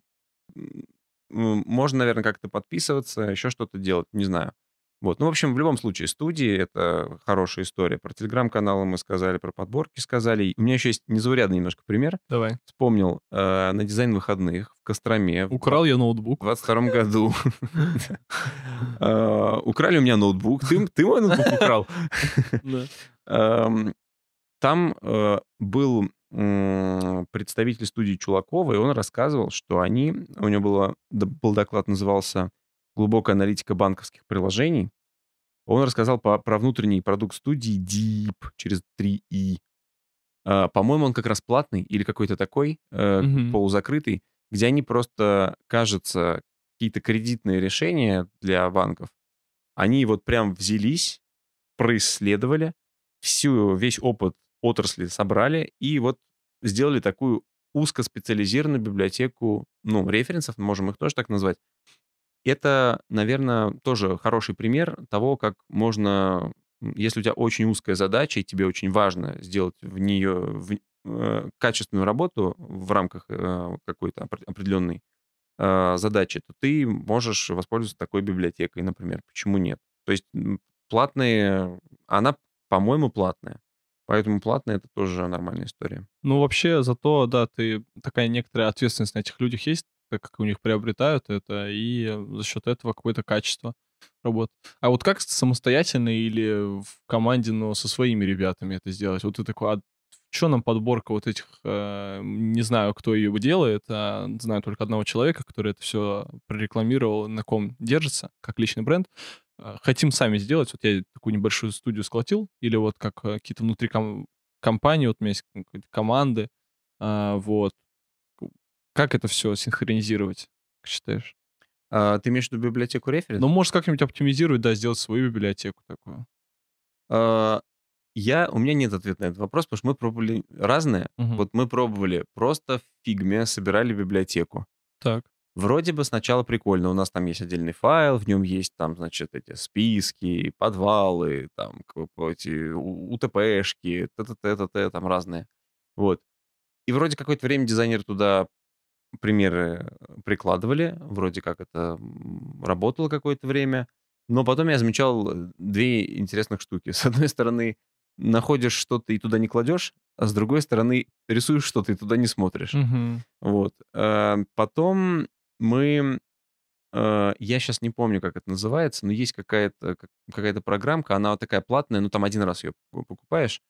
[SPEAKER 1] можно, наверное, как-то подписываться, еще что-то делать, не знаю. Вот. Ну, в общем, в любом случае, студии — это хорошая история. Про телеграм-каналы мы сказали, про подборки сказали. У меня еще есть незаурядный немножко пример.
[SPEAKER 2] Давай.
[SPEAKER 1] Вспомнил, э, на дизайн выходных в Костроме в
[SPEAKER 2] Украл я ноутбук.
[SPEAKER 1] в 22 году. (laughs) Э, Украли у меня ноутбук. Ты мой ноутбук украл. (laughs) Эм, Там э, был представитель студии Чулакова, и он рассказывал, что они, у него было, был доклад, назывался «Глубокая аналитика банковских приложений». Он рассказал по- про внутренний продукт студии Deep через 3 и. А, По-моему, он как раз платный или какой-то такой, э,
[SPEAKER 2] Мгм.
[SPEAKER 1] полузакрытый, где они просто, кажется, какие-то кредитные решения для банков, они вот прям взялись, происследовали, всю, весь опыт отрасли собрали и вот сделали такую узкоспециализированную библиотеку, ну, референсов, можем их тоже так назвать. Это, наверное, тоже хороший пример того, как можно, если у тебя очень узкая задача, и тебе очень важно сделать в нее в- э, качественную работу в рамках э, какой-то опре- определенной э, задачи, то ты можешь воспользоваться такой библиотекой, например. Почему нет? То есть платные, она, по-моему, платная. Поэтому платная это тоже нормальная история.
[SPEAKER 2] Ну, вообще, зато, да, ты такая некоторая ответственность на этих людях есть, так как у них приобретают это, и э, за счет этого какое-то качество работы. А вот как самостоятельно или в команде, но со своими ребятами это сделать? Вот ты такой, а что нам подборка вот этих, э, не знаю, кто ее делает, а знаю только одного человека, который это все прорекламировал, на ком держится, как личный бренд. Э, Хотим сами сделать, вот я такую небольшую студию сколотил, или вот как э, какие-то внутри ком- компании, вот у меня есть команды, а, вот. Как это все синхронизировать, как считаешь?
[SPEAKER 1] А, ты имеешь в виду библиотеку референс?
[SPEAKER 2] Ну, может, как-нибудь оптимизировать, да, сделать свою библиотеку такую.
[SPEAKER 1] А, я, у меня нет ответа на этот вопрос, потому что мы пробовали разное.
[SPEAKER 2] Мгм.
[SPEAKER 1] Вот мы пробовали просто в фигме, собирали библиотеку.
[SPEAKER 2] Так.
[SPEAKER 1] Вроде бы сначала прикольно, у нас там есть отдельный файл, в нем есть там, значит, эти списки, подвалы, там, эти УТПшки, т-т-т-т-т, там разные. Вот. И вроде какое-то время дизайнеры туда примеры прикладывали, вроде как это работало какое-то время, но потом я замечал э, две интересных штуки. (laughs) С одной стороны, находишь что-то и туда не кладешь, а с другой стороны, рисуешь что-то и туда не смотришь.
[SPEAKER 2] Мгм.
[SPEAKER 1] Вот. Э, Потом мы... э, Я сейчас не помню, как это называется, но есть какая-то как- какая-то программка, она вот такая платная, ну там один раз ее покупаешь,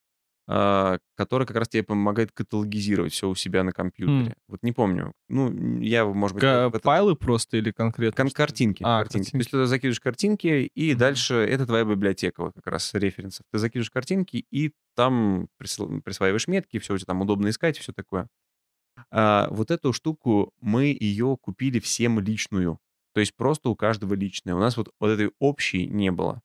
[SPEAKER 1] а, которая как раз тебе помогает каталогизировать все у себя на компьютере. Вот не помню. Ну, я, может быть, в этот-
[SPEAKER 2] Файлы просто или конкретно?
[SPEAKER 1] Кон- картинки.
[SPEAKER 2] А,
[SPEAKER 1] картинки. То есть
[SPEAKER 2] картинки.
[SPEAKER 1] ты закидываешь картинки, и
[SPEAKER 2] Мгм.
[SPEAKER 1] дальше это твоя библиотека вот как раз референсов. Ты закидываешь картинки, и там присыл- присваиваешь метки, все у тебя там удобно искать, все такое. А, вот эту штуку мы ее купили всем личную. То есть просто у каждого личная. У нас вот, вот этой общей не было.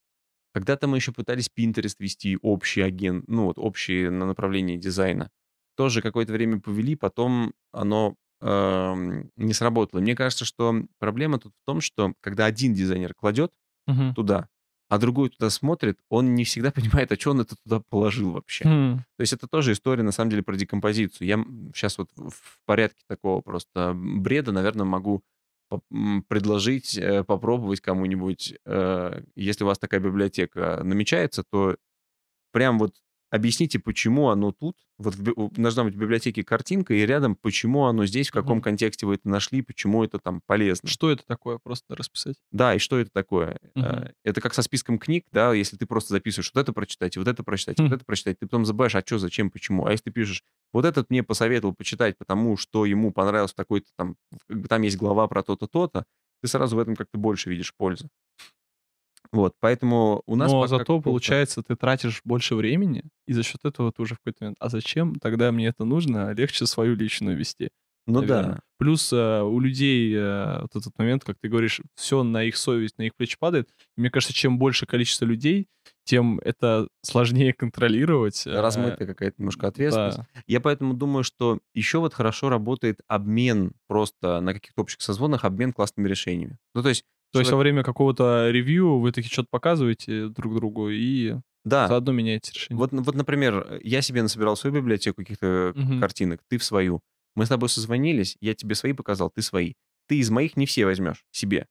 [SPEAKER 1] Когда-то мы еще пытались Pinterest вести общий агент, ну вот общий на направлении дизайна. Тоже какое-то время повели, потом оно эм, не сработало. Мне кажется, что проблема тут в том, что когда один дизайнер кладет
[SPEAKER 2] Мгм.
[SPEAKER 1] туда, а другой туда смотрит, он не всегда (laughs) понимает, а что он это туда положил вообще.
[SPEAKER 2] Хм.
[SPEAKER 1] То есть это тоже история, на самом деле, про декомпозицию. Я сейчас вот в порядке такого просто бреда, наверное, могу предложить, э, попробовать кому-нибудь, э, если у вас такая библиотека намечается, то прям вот объясните, почему оно тут. Вот в должна быть в библиотеке картинка, и рядом, почему оно здесь, в каком
[SPEAKER 2] Мгм.
[SPEAKER 1] контексте вы это нашли, почему это там полезно.
[SPEAKER 2] Что это такое? Просто расписать.
[SPEAKER 1] Да, и что это такое? Э, Это как со списком книг, да, если ты просто записываешь вот это прочитать, вот это прочитать, и вот это прочитать, ты потом забываешь, а что, зачем, почему. А если ты пишешь, вот этот мне посоветовал почитать, потому что ему понравился такой-то там, как бы там есть глава про то-то, то-то, ты сразу в этом как-то больше видишь пользы. Вот, поэтому у нас
[SPEAKER 2] Но зато, получается, ты тратишь больше времени, и за счет этого ты уже в какой-то момент, а зачем тогда мне это нужно? Легче свою личную вести.
[SPEAKER 1] Ну
[SPEAKER 2] наверное.
[SPEAKER 1] да,
[SPEAKER 2] Плюс э, у людей э, вот этот момент, как ты говоришь, все на их совесть, на их плечи падает. И мне кажется, чем больше количество людей, тем это сложнее контролировать. э,
[SPEAKER 1] размытая какая-то немножко ответственность.
[SPEAKER 2] да.
[SPEAKER 1] Я поэтому думаю, что еще вот хорошо работает обмен просто на каких-то общих созвонах, обмен классными решениями. Ну, то есть...
[SPEAKER 2] То есть во время какого-то ревью вы таки что-то показываете друг другу и
[SPEAKER 1] Да,
[SPEAKER 2] заодно меняете решение.
[SPEAKER 1] Вот, вот, например, я себе насобирал свою библиотеку каких-то
[SPEAKER 2] Мгм.
[SPEAKER 1] картинок, ты в свою. Мы с тобой созвонились, я тебе свои показал, ты свои. Ты из моих не все возьмешь себе.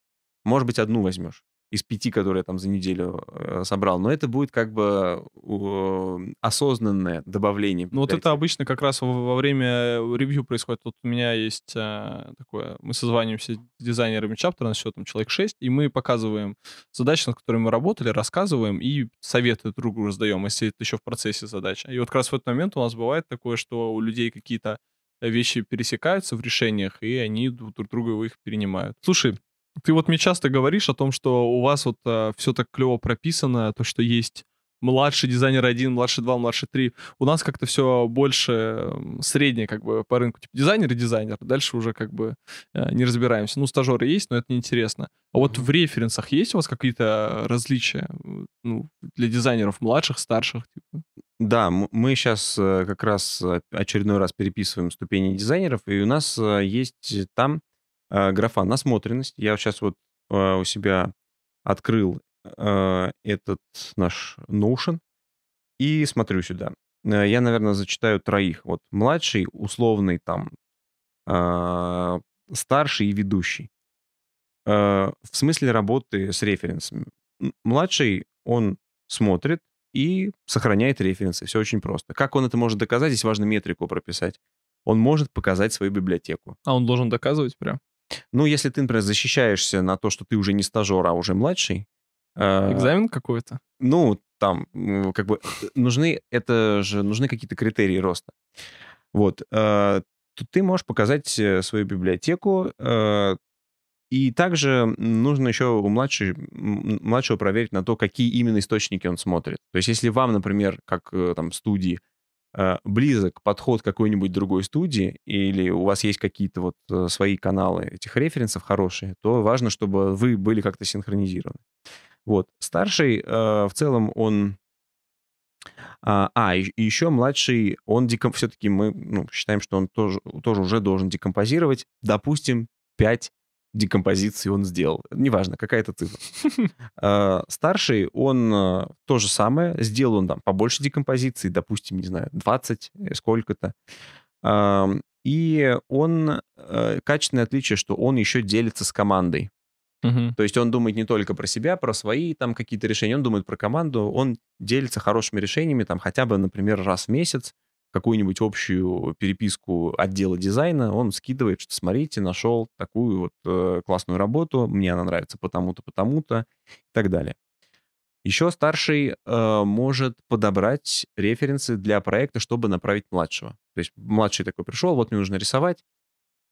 [SPEAKER 1] Может быть, одну возьмешь из пяти, которые я там за неделю э, собрал. Но это будет как бы э, осознанное добавление.
[SPEAKER 2] Ну вот это обычно как раз во, во время ревью происходит. Вот у меня есть а, такое, мы созваниваемся с дизайнерами чаптера, на счет там человек 6, и мы показываем задачи, над которыми мы работали, рассказываем и советы друг другу раздаем, если это еще в процессе задача. И вот как раз в этот момент у нас бывает такое, что у людей какие-то вещи пересекаются в решениях, и они друг друга их перенимают. Слушай, ты вот мне часто говоришь о том, что у вас вот все так клево прописано, то, что есть младший дизайнер один, младший два, младший три. У нас как-то все больше среднее как бы по рынку. Типа дизайнер и дизайнер. Дальше уже как бы э, не разбираемся. Ну, стажеры есть, но это неинтересно. А вот в референсах есть у вас какие-то различия э, ну, для дизайнеров младших, старших? Типа?
[SPEAKER 1] Да, мы сейчас как раз э, очередной раз переписываем ступени дизайнеров, и у нас э, есть там э, графа насмотренность. Я сейчас вот э, у себя открыл э, этот наш Notion и смотрю сюда. Э, Я, наверное, зачитаю троих. Вот младший, условный там, э, старший и ведущий. Э, В смысле работы с референсами. Младший, он смотрит и сохраняет референсы. Все очень просто. Как он это может доказать? Здесь важно метрику прописать. Он может показать свою библиотеку.
[SPEAKER 2] А он должен доказывать прям?
[SPEAKER 1] Ну, если ты, например, защищаешься на то, что ты уже не стажер, а уже младший, э,
[SPEAKER 2] Экзамен какой-то?
[SPEAKER 1] ну, там, как бы, э, нужны, это же, нужны какие-то критерии роста. Вот. то ты можешь показать э, свою библиотеку, э, и также нужно еще у младшей, младшего проверить на то, какие именно источники он смотрит. То есть, если вам, например, как э, там студии, близок подход какой-нибудь другой студии, или у вас есть какие-то вот э, свои каналы этих референсов хорошие, то важно, чтобы вы были как-то синхронизированы. Вот. Старший э, в целом он... А, а и еще младший, он деком... все-таки мы ну, считаем, что он тоже, тоже уже должен декомпозировать, допустим, 5 декомпозиций он сделал. Неважно, какая-то цифра. (laughs) А, старший, он э, то же самое, сделал он там побольше декомпозиций, допустим, не знаю, 20, э, сколько-то. И он, э, качественное отличие, что он еще делится с командой.
[SPEAKER 2] Мгм.
[SPEAKER 1] То есть он думает не только про себя, про свои там какие-то решения, он думает про команду, он делится хорошими решениями, там хотя бы, например, раз в месяц какую-нибудь общую переписку отдела дизайна, он скидывает, что смотрите, нашел такую вот э, классную работу, мне она нравится потому-то, потому-то и так далее. Еще старший э, может подобрать референсы для проекта, чтобы направить младшего. То есть младший такой пришел, вот мне нужно рисовать,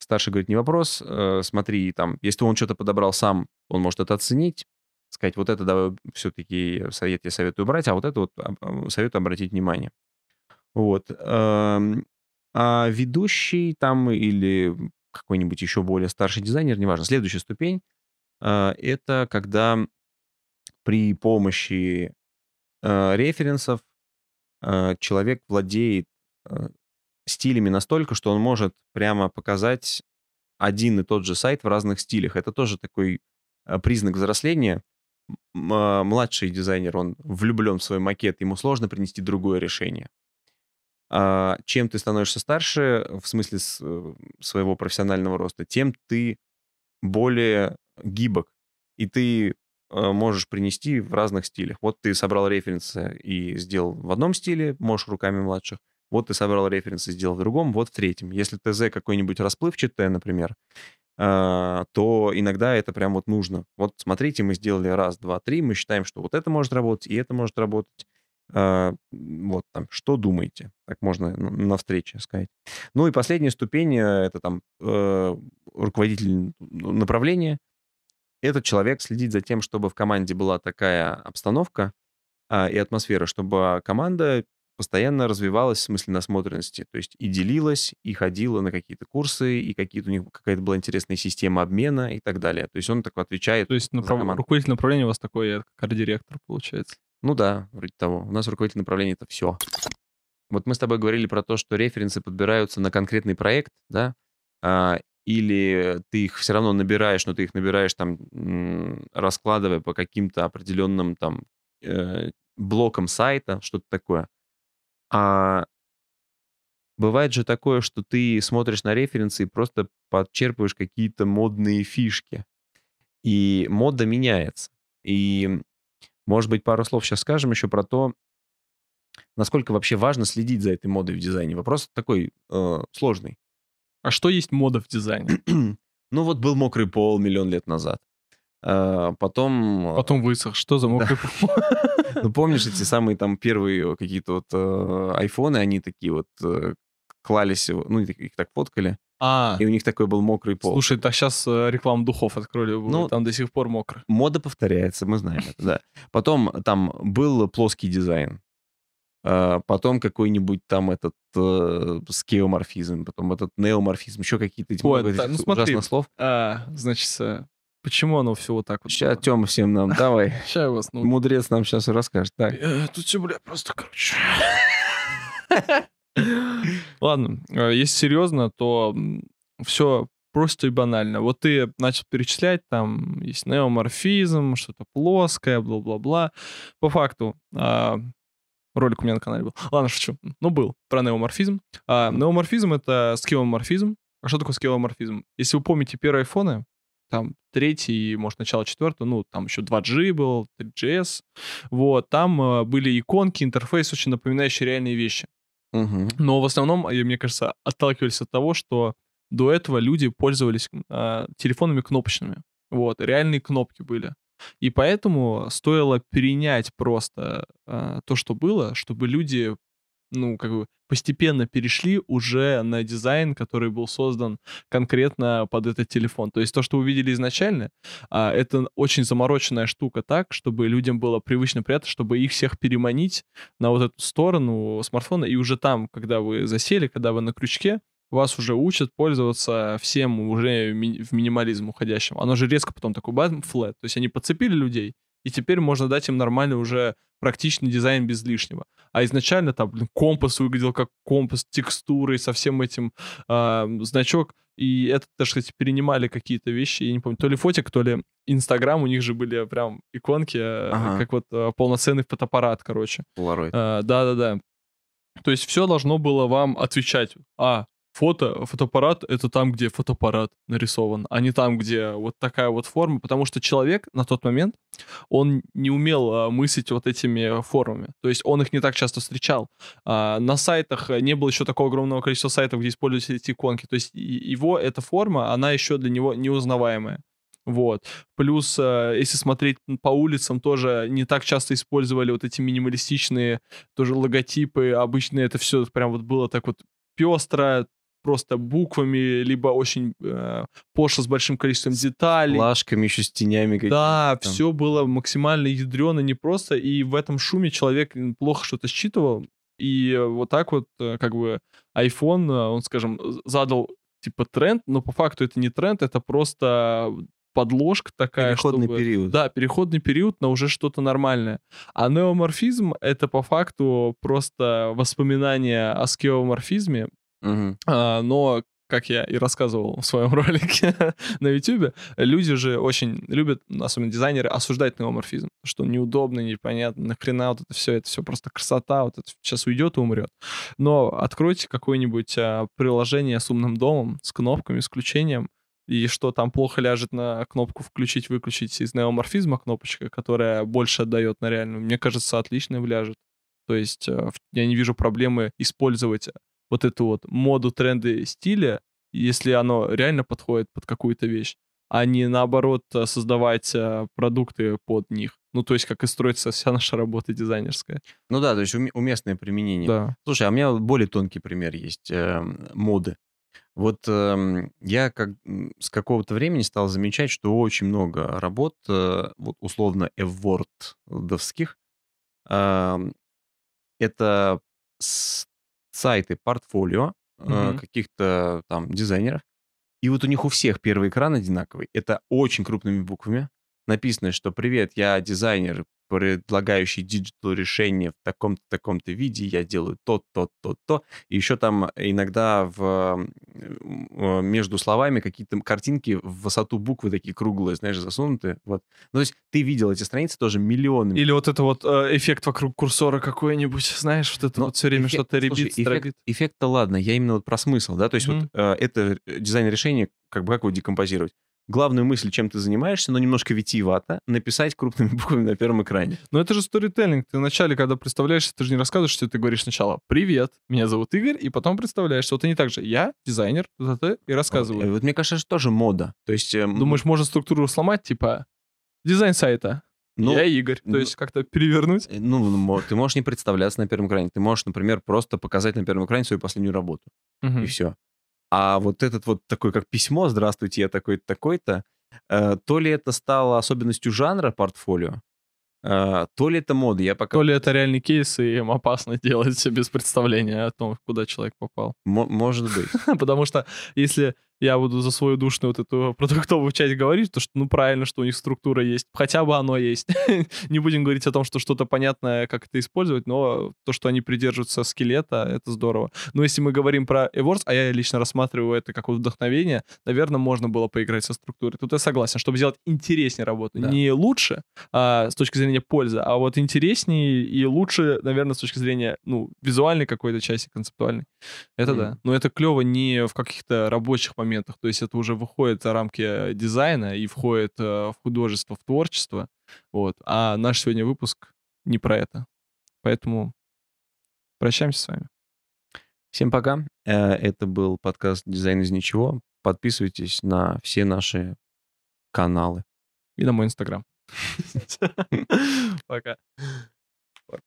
[SPEAKER 1] Старший говорит, не вопрос, э, смотри, там, если он что-то подобрал сам, он может это оценить, сказать, вот это давай все-таки совет я советую брать, а вот это вот а, советую обратить внимание. Вот. эм, А ведущий там или какой-нибудь еще более старший дизайнер, неважно, следующая ступень, э, это когда при помощи э, референсов э, человек владеет стилями настолько, что он может прямо показать один и тот же сайт в разных стилях. Это тоже такой признак взросления. А, Младший дизайнер, он влюблен в свой макет, ему сложно принести другое решение. А чем ты становишься старше, в смысле э, своего профессионального роста, тем ты более гибок, и ты э, можешь принести в разных стилях. Вот ты собрал референсы и сделал в одном стиле, можешь руками младших. Вот ты собрал референсы и сделал в другом, вот в третьем. Если ТЗ какой-нибудь расплывчатое, например, а, то иногда это прям вот нужно. Вот смотрите, мы сделали раз, два, три, мы считаем, что вот это может работать, и это может работать. А, Вот там, что думаете? Так можно на встрече сказать. Ну и последняя ступень, э, это там э, руководитель направления. Этот человек следит за тем, чтобы в команде была такая обстановка а, и атмосфера, чтобы команда постоянно развивалась в смысле насмотренности, то есть и делилась, и ходила на какие-то курсы, и какие-то у них какая-то была интересная система обмена и так далее. То есть он так отвечает
[SPEAKER 2] То есть направ- руководитель направления у вас такой э, как арт-директор, получается.
[SPEAKER 1] Ну да, вроде того. У нас руководитель направления это все. Вот мы с тобой говорили про то, что референсы подбираются на конкретный проект, да, А, или ты их все равно набираешь, но ты их набираешь там, раскладывая по каким-то определенным там э, блокам сайта, что-то такое. А бывает же такое, что ты смотришь на референсы и просто подчерпываешь какие-то модные фишки. И мода меняется. И, может быть, пару слов сейчас скажем еще про то, насколько вообще важно следить за этой модой в дизайне. Вопрос такой э, сложный.
[SPEAKER 2] А что есть мода в дизайне? (clears throat)
[SPEAKER 1] ну вот был мокрый пол миллион лет назад. А, потом... э,
[SPEAKER 2] Потом высох. Что за мокрый (laughs) пол?
[SPEAKER 1] Ну, помнишь эти самые там первые какие-то вот э, айфоны, они такие вот э, клались, ну, их так фоткали,
[SPEAKER 2] А,
[SPEAKER 1] и у них такой был мокрый пол.
[SPEAKER 2] слушай, так сейчас рекламу духов открыли,
[SPEAKER 1] Ну,
[SPEAKER 2] там до сих пор мокро.
[SPEAKER 1] Мода повторяется, мы знаем это, да. Потом там был плоский дизайн. А, Потом какой-нибудь там этот э, скеоморфизм, потом этот неоморфизм, еще какие-то эти
[SPEAKER 2] Ой, да, ну смотри.
[SPEAKER 1] ужасных слов.
[SPEAKER 2] А, значит, э, почему оно все вот так вот?
[SPEAKER 1] Сейчас Тёма всем нам, давай.
[SPEAKER 2] Сейчас я вас, ну...
[SPEAKER 1] Мудрец нам сейчас расскажет. Так,
[SPEAKER 2] э, Тут все, бля, просто, короче... (laughs) Ладно, э, если серьезно, то все просто и банально. Вот ты начал перечислять, там есть неоморфизм, что-то плоское, бла-бла-бла. По факту, а, ролик у меня на канале был. Ладно, шучу. Ну, был про неоморфизм. А, неоморфизм — это скеоморфизм. А что такое скеоморфизм? Если вы помните первые айфоны, там третий, может, начало четвертого, ну, там еще 2G был, 3GS, вот, там э, были иконки, интерфейс, очень напоминающие реальные вещи.
[SPEAKER 1] Мгм.
[SPEAKER 2] Но в основном, э, мне кажется, отталкивались от того, что до этого люди пользовались а, телефонами кнопочными. Вот, реальные кнопки были. И поэтому стоило перенять просто а, то, что было, чтобы люди ну, как бы постепенно перешли уже на дизайн, который был создан конкретно под этот телефон. То есть то, что увидели изначально, а, это очень замороченная штука так, чтобы людям было привычно приятно, чтобы их всех переманить на вот эту сторону смартфона, и уже там, когда вы засели, когда вы на крючке, вас уже учат пользоваться всем уже в минимализм уходящим. Оно же резко потом такой бам, флэт. То есть они подцепили людей, и теперь можно дать им нормальный уже практичный дизайн без лишнего. А изначально там, блин, компас выглядел как компас, текстурой, со всем этим э, значок. И это, даже, кстати, перенимали какие-то вещи, я не помню, то ли фотик, то ли Инстаграм, у них же были прям иконки, э,
[SPEAKER 1] Ага.
[SPEAKER 2] как вот э, полноценный фотоаппарат, короче.
[SPEAKER 1] Polaroid.
[SPEAKER 2] Э, Да-да-да. То есть все должно было вам отвечать. А, фото, фотоаппарат — это там, где фотоаппарат нарисован, а не там, где вот такая вот форма, потому что человек на тот момент, он не умел а, мыслить вот этими формами. То есть он их не так часто встречал. А, на сайтах э, не было еще такого огромного количества сайтов, где используются эти иконки. То есть его эта форма, она еще для него неузнаваемая. Вот. Плюс, э, если смотреть по улицам, тоже не так часто использовали вот эти минималистичные тоже логотипы. Обычно это все прям вот было так вот пестро, просто буквами, либо очень э, пошло с большим количеством деталей.
[SPEAKER 1] Флажками еще с тенями какими-то.
[SPEAKER 2] Да,
[SPEAKER 1] там.
[SPEAKER 2] все было максимально ядрено, непросто, и в этом шуме человек плохо что-то считывал, и э, вот так вот, э, как бы, iPhone, э, он, скажем, задал, типа, тренд, но по факту это не тренд, это просто подложка такая,
[SPEAKER 1] Переходный
[SPEAKER 2] чтобы-
[SPEAKER 1] период.
[SPEAKER 2] Да, переходный период на уже что-то нормальное. А неоморфизм — это по факту просто воспоминание о скеоморфизме, А, но, как я и рассказывал в своем (laughs) ролике на YouTube, люди же очень любят, особенно дизайнеры, осуждать неоморфизм, что неудобно, непонятно, нахрена вот это все, это все просто красота, вот это сейчас уйдет и умрет. Но откройте какое-нибудь а, приложение с умным домом, с кнопками, с включением, и что там плохо ляжет на кнопку включить-выключить из неоморфизма кнопочка, которая больше отдает на реальную, мне кажется, отлично вляжет. То есть э, я не вижу проблемы использовать вот эту вот моду, тренды стиля, если оно реально подходит под какую-то вещь, а не наоборот э, создавать э, продукты под них. Ну, то есть как и строится вся (laughs) наша работа дизайнерская.
[SPEAKER 1] Ну да, то есть уме- уместное применение.
[SPEAKER 2] Да.
[SPEAKER 1] Слушай, а у меня более тонкий пример есть эм, моды. Вот эм, я как с какого-то времени стал замечать, что очень много работ, э, вот условно эвордовских, эм, это с- сайты портфолио э,
[SPEAKER 2] Мгм.
[SPEAKER 1] каких-то там дизайнеров, и вот у них у всех первый экран одинаковый. Это очень крупными буквами. Написано, что «Привет, я дизайнер, предлагающий digital решение в таком-то, таком-то виде, я делаю то, то, то, то». И еще там иногда в, э, между словами какие-то картинки в высоту буквы такие круглые, знаешь, засунуты. Вот. Ну, то есть ты видел эти страницы тоже миллионами.
[SPEAKER 2] Или вот это вот э, эффект вокруг курсора какой-нибудь, (laughs) знаешь, вот это
[SPEAKER 1] Но
[SPEAKER 2] вот все время что-то
[SPEAKER 1] слушай,
[SPEAKER 2] ребит,
[SPEAKER 1] эффект, эффект-то ладно, я именно вот про смысл, да, то есть
[SPEAKER 2] Мгм.
[SPEAKER 1] вот э, это дизайн решения, как бы как его декомпозировать? Главную мысль, чем ты занимаешься, но немножко витиевато, написать крупными (laughs) буквами на первом экране.
[SPEAKER 2] Но это же сторителлинг. Ты вначале, когда представляешься, ты же не рассказываешь, что ты говоришь сначала «Привет, меня зовут Игорь», и потом представляешься. Вот они так же «Я дизайнер», и
[SPEAKER 1] Э,
[SPEAKER 2] рассказываю.
[SPEAKER 1] Вот мне кажется, что тоже мода. То есть, эм,
[SPEAKER 2] Думаешь, можно структуру сломать, типа дизайн сайта,
[SPEAKER 1] ну,
[SPEAKER 2] я Игорь.
[SPEAKER 1] ну,
[SPEAKER 2] То есть как-то перевернуть.
[SPEAKER 1] э, ну, ты можешь не представляться на первом экране. Ты можешь, например, просто показать на первом экране свою последнюю работу.
[SPEAKER 2] Мгм.
[SPEAKER 1] и все. А вот этот вот такой, как письмо, здравствуйте, я такой-то, такой-то, э, то ли это стало особенностью жанра портфолио, э, то ли это мода, я пока...
[SPEAKER 2] То ли это реальный кейс, и им опасно (laughs) делать без представления о том, куда человек попал.
[SPEAKER 1] Мо- может быть. (laughs)
[SPEAKER 2] Потому что если я буду за свою душную вот эту (laughs) продуктовую часть говорить, то что, ну, правильно, что у них структура есть. Хотя бы оно есть. (laughs) Не будем говорить о том, что что-то понятное, как это использовать, но то, что они придерживаются скелета, это здорово. Но если мы говорим про Ewords, а я лично рассматриваю это как вдохновение, наверное, можно было поиграть со структурой. Тут я согласен, чтобы сделать интереснее работу.
[SPEAKER 1] Да.
[SPEAKER 2] Не лучше а, с точки зрения пользы, а вот интереснее и лучше, наверное, с точки зрения, ну, визуальной какой-то части, концептуальной. Это да.
[SPEAKER 1] Мгм.
[SPEAKER 2] Но это клево не в каких-то рабочих моментах. То есть это уже выходит за рамки э, дизайна и входит э, в художество, в творчество. Вот. А наш сегодня выпуск не про это. Поэтому прощаемся с вами.
[SPEAKER 1] Всем пока. Э, Это был подкаст «Дизайн из ничего». Подписывайтесь на все наши каналы.
[SPEAKER 2] И на мой инстаграм. (laughs) Пока.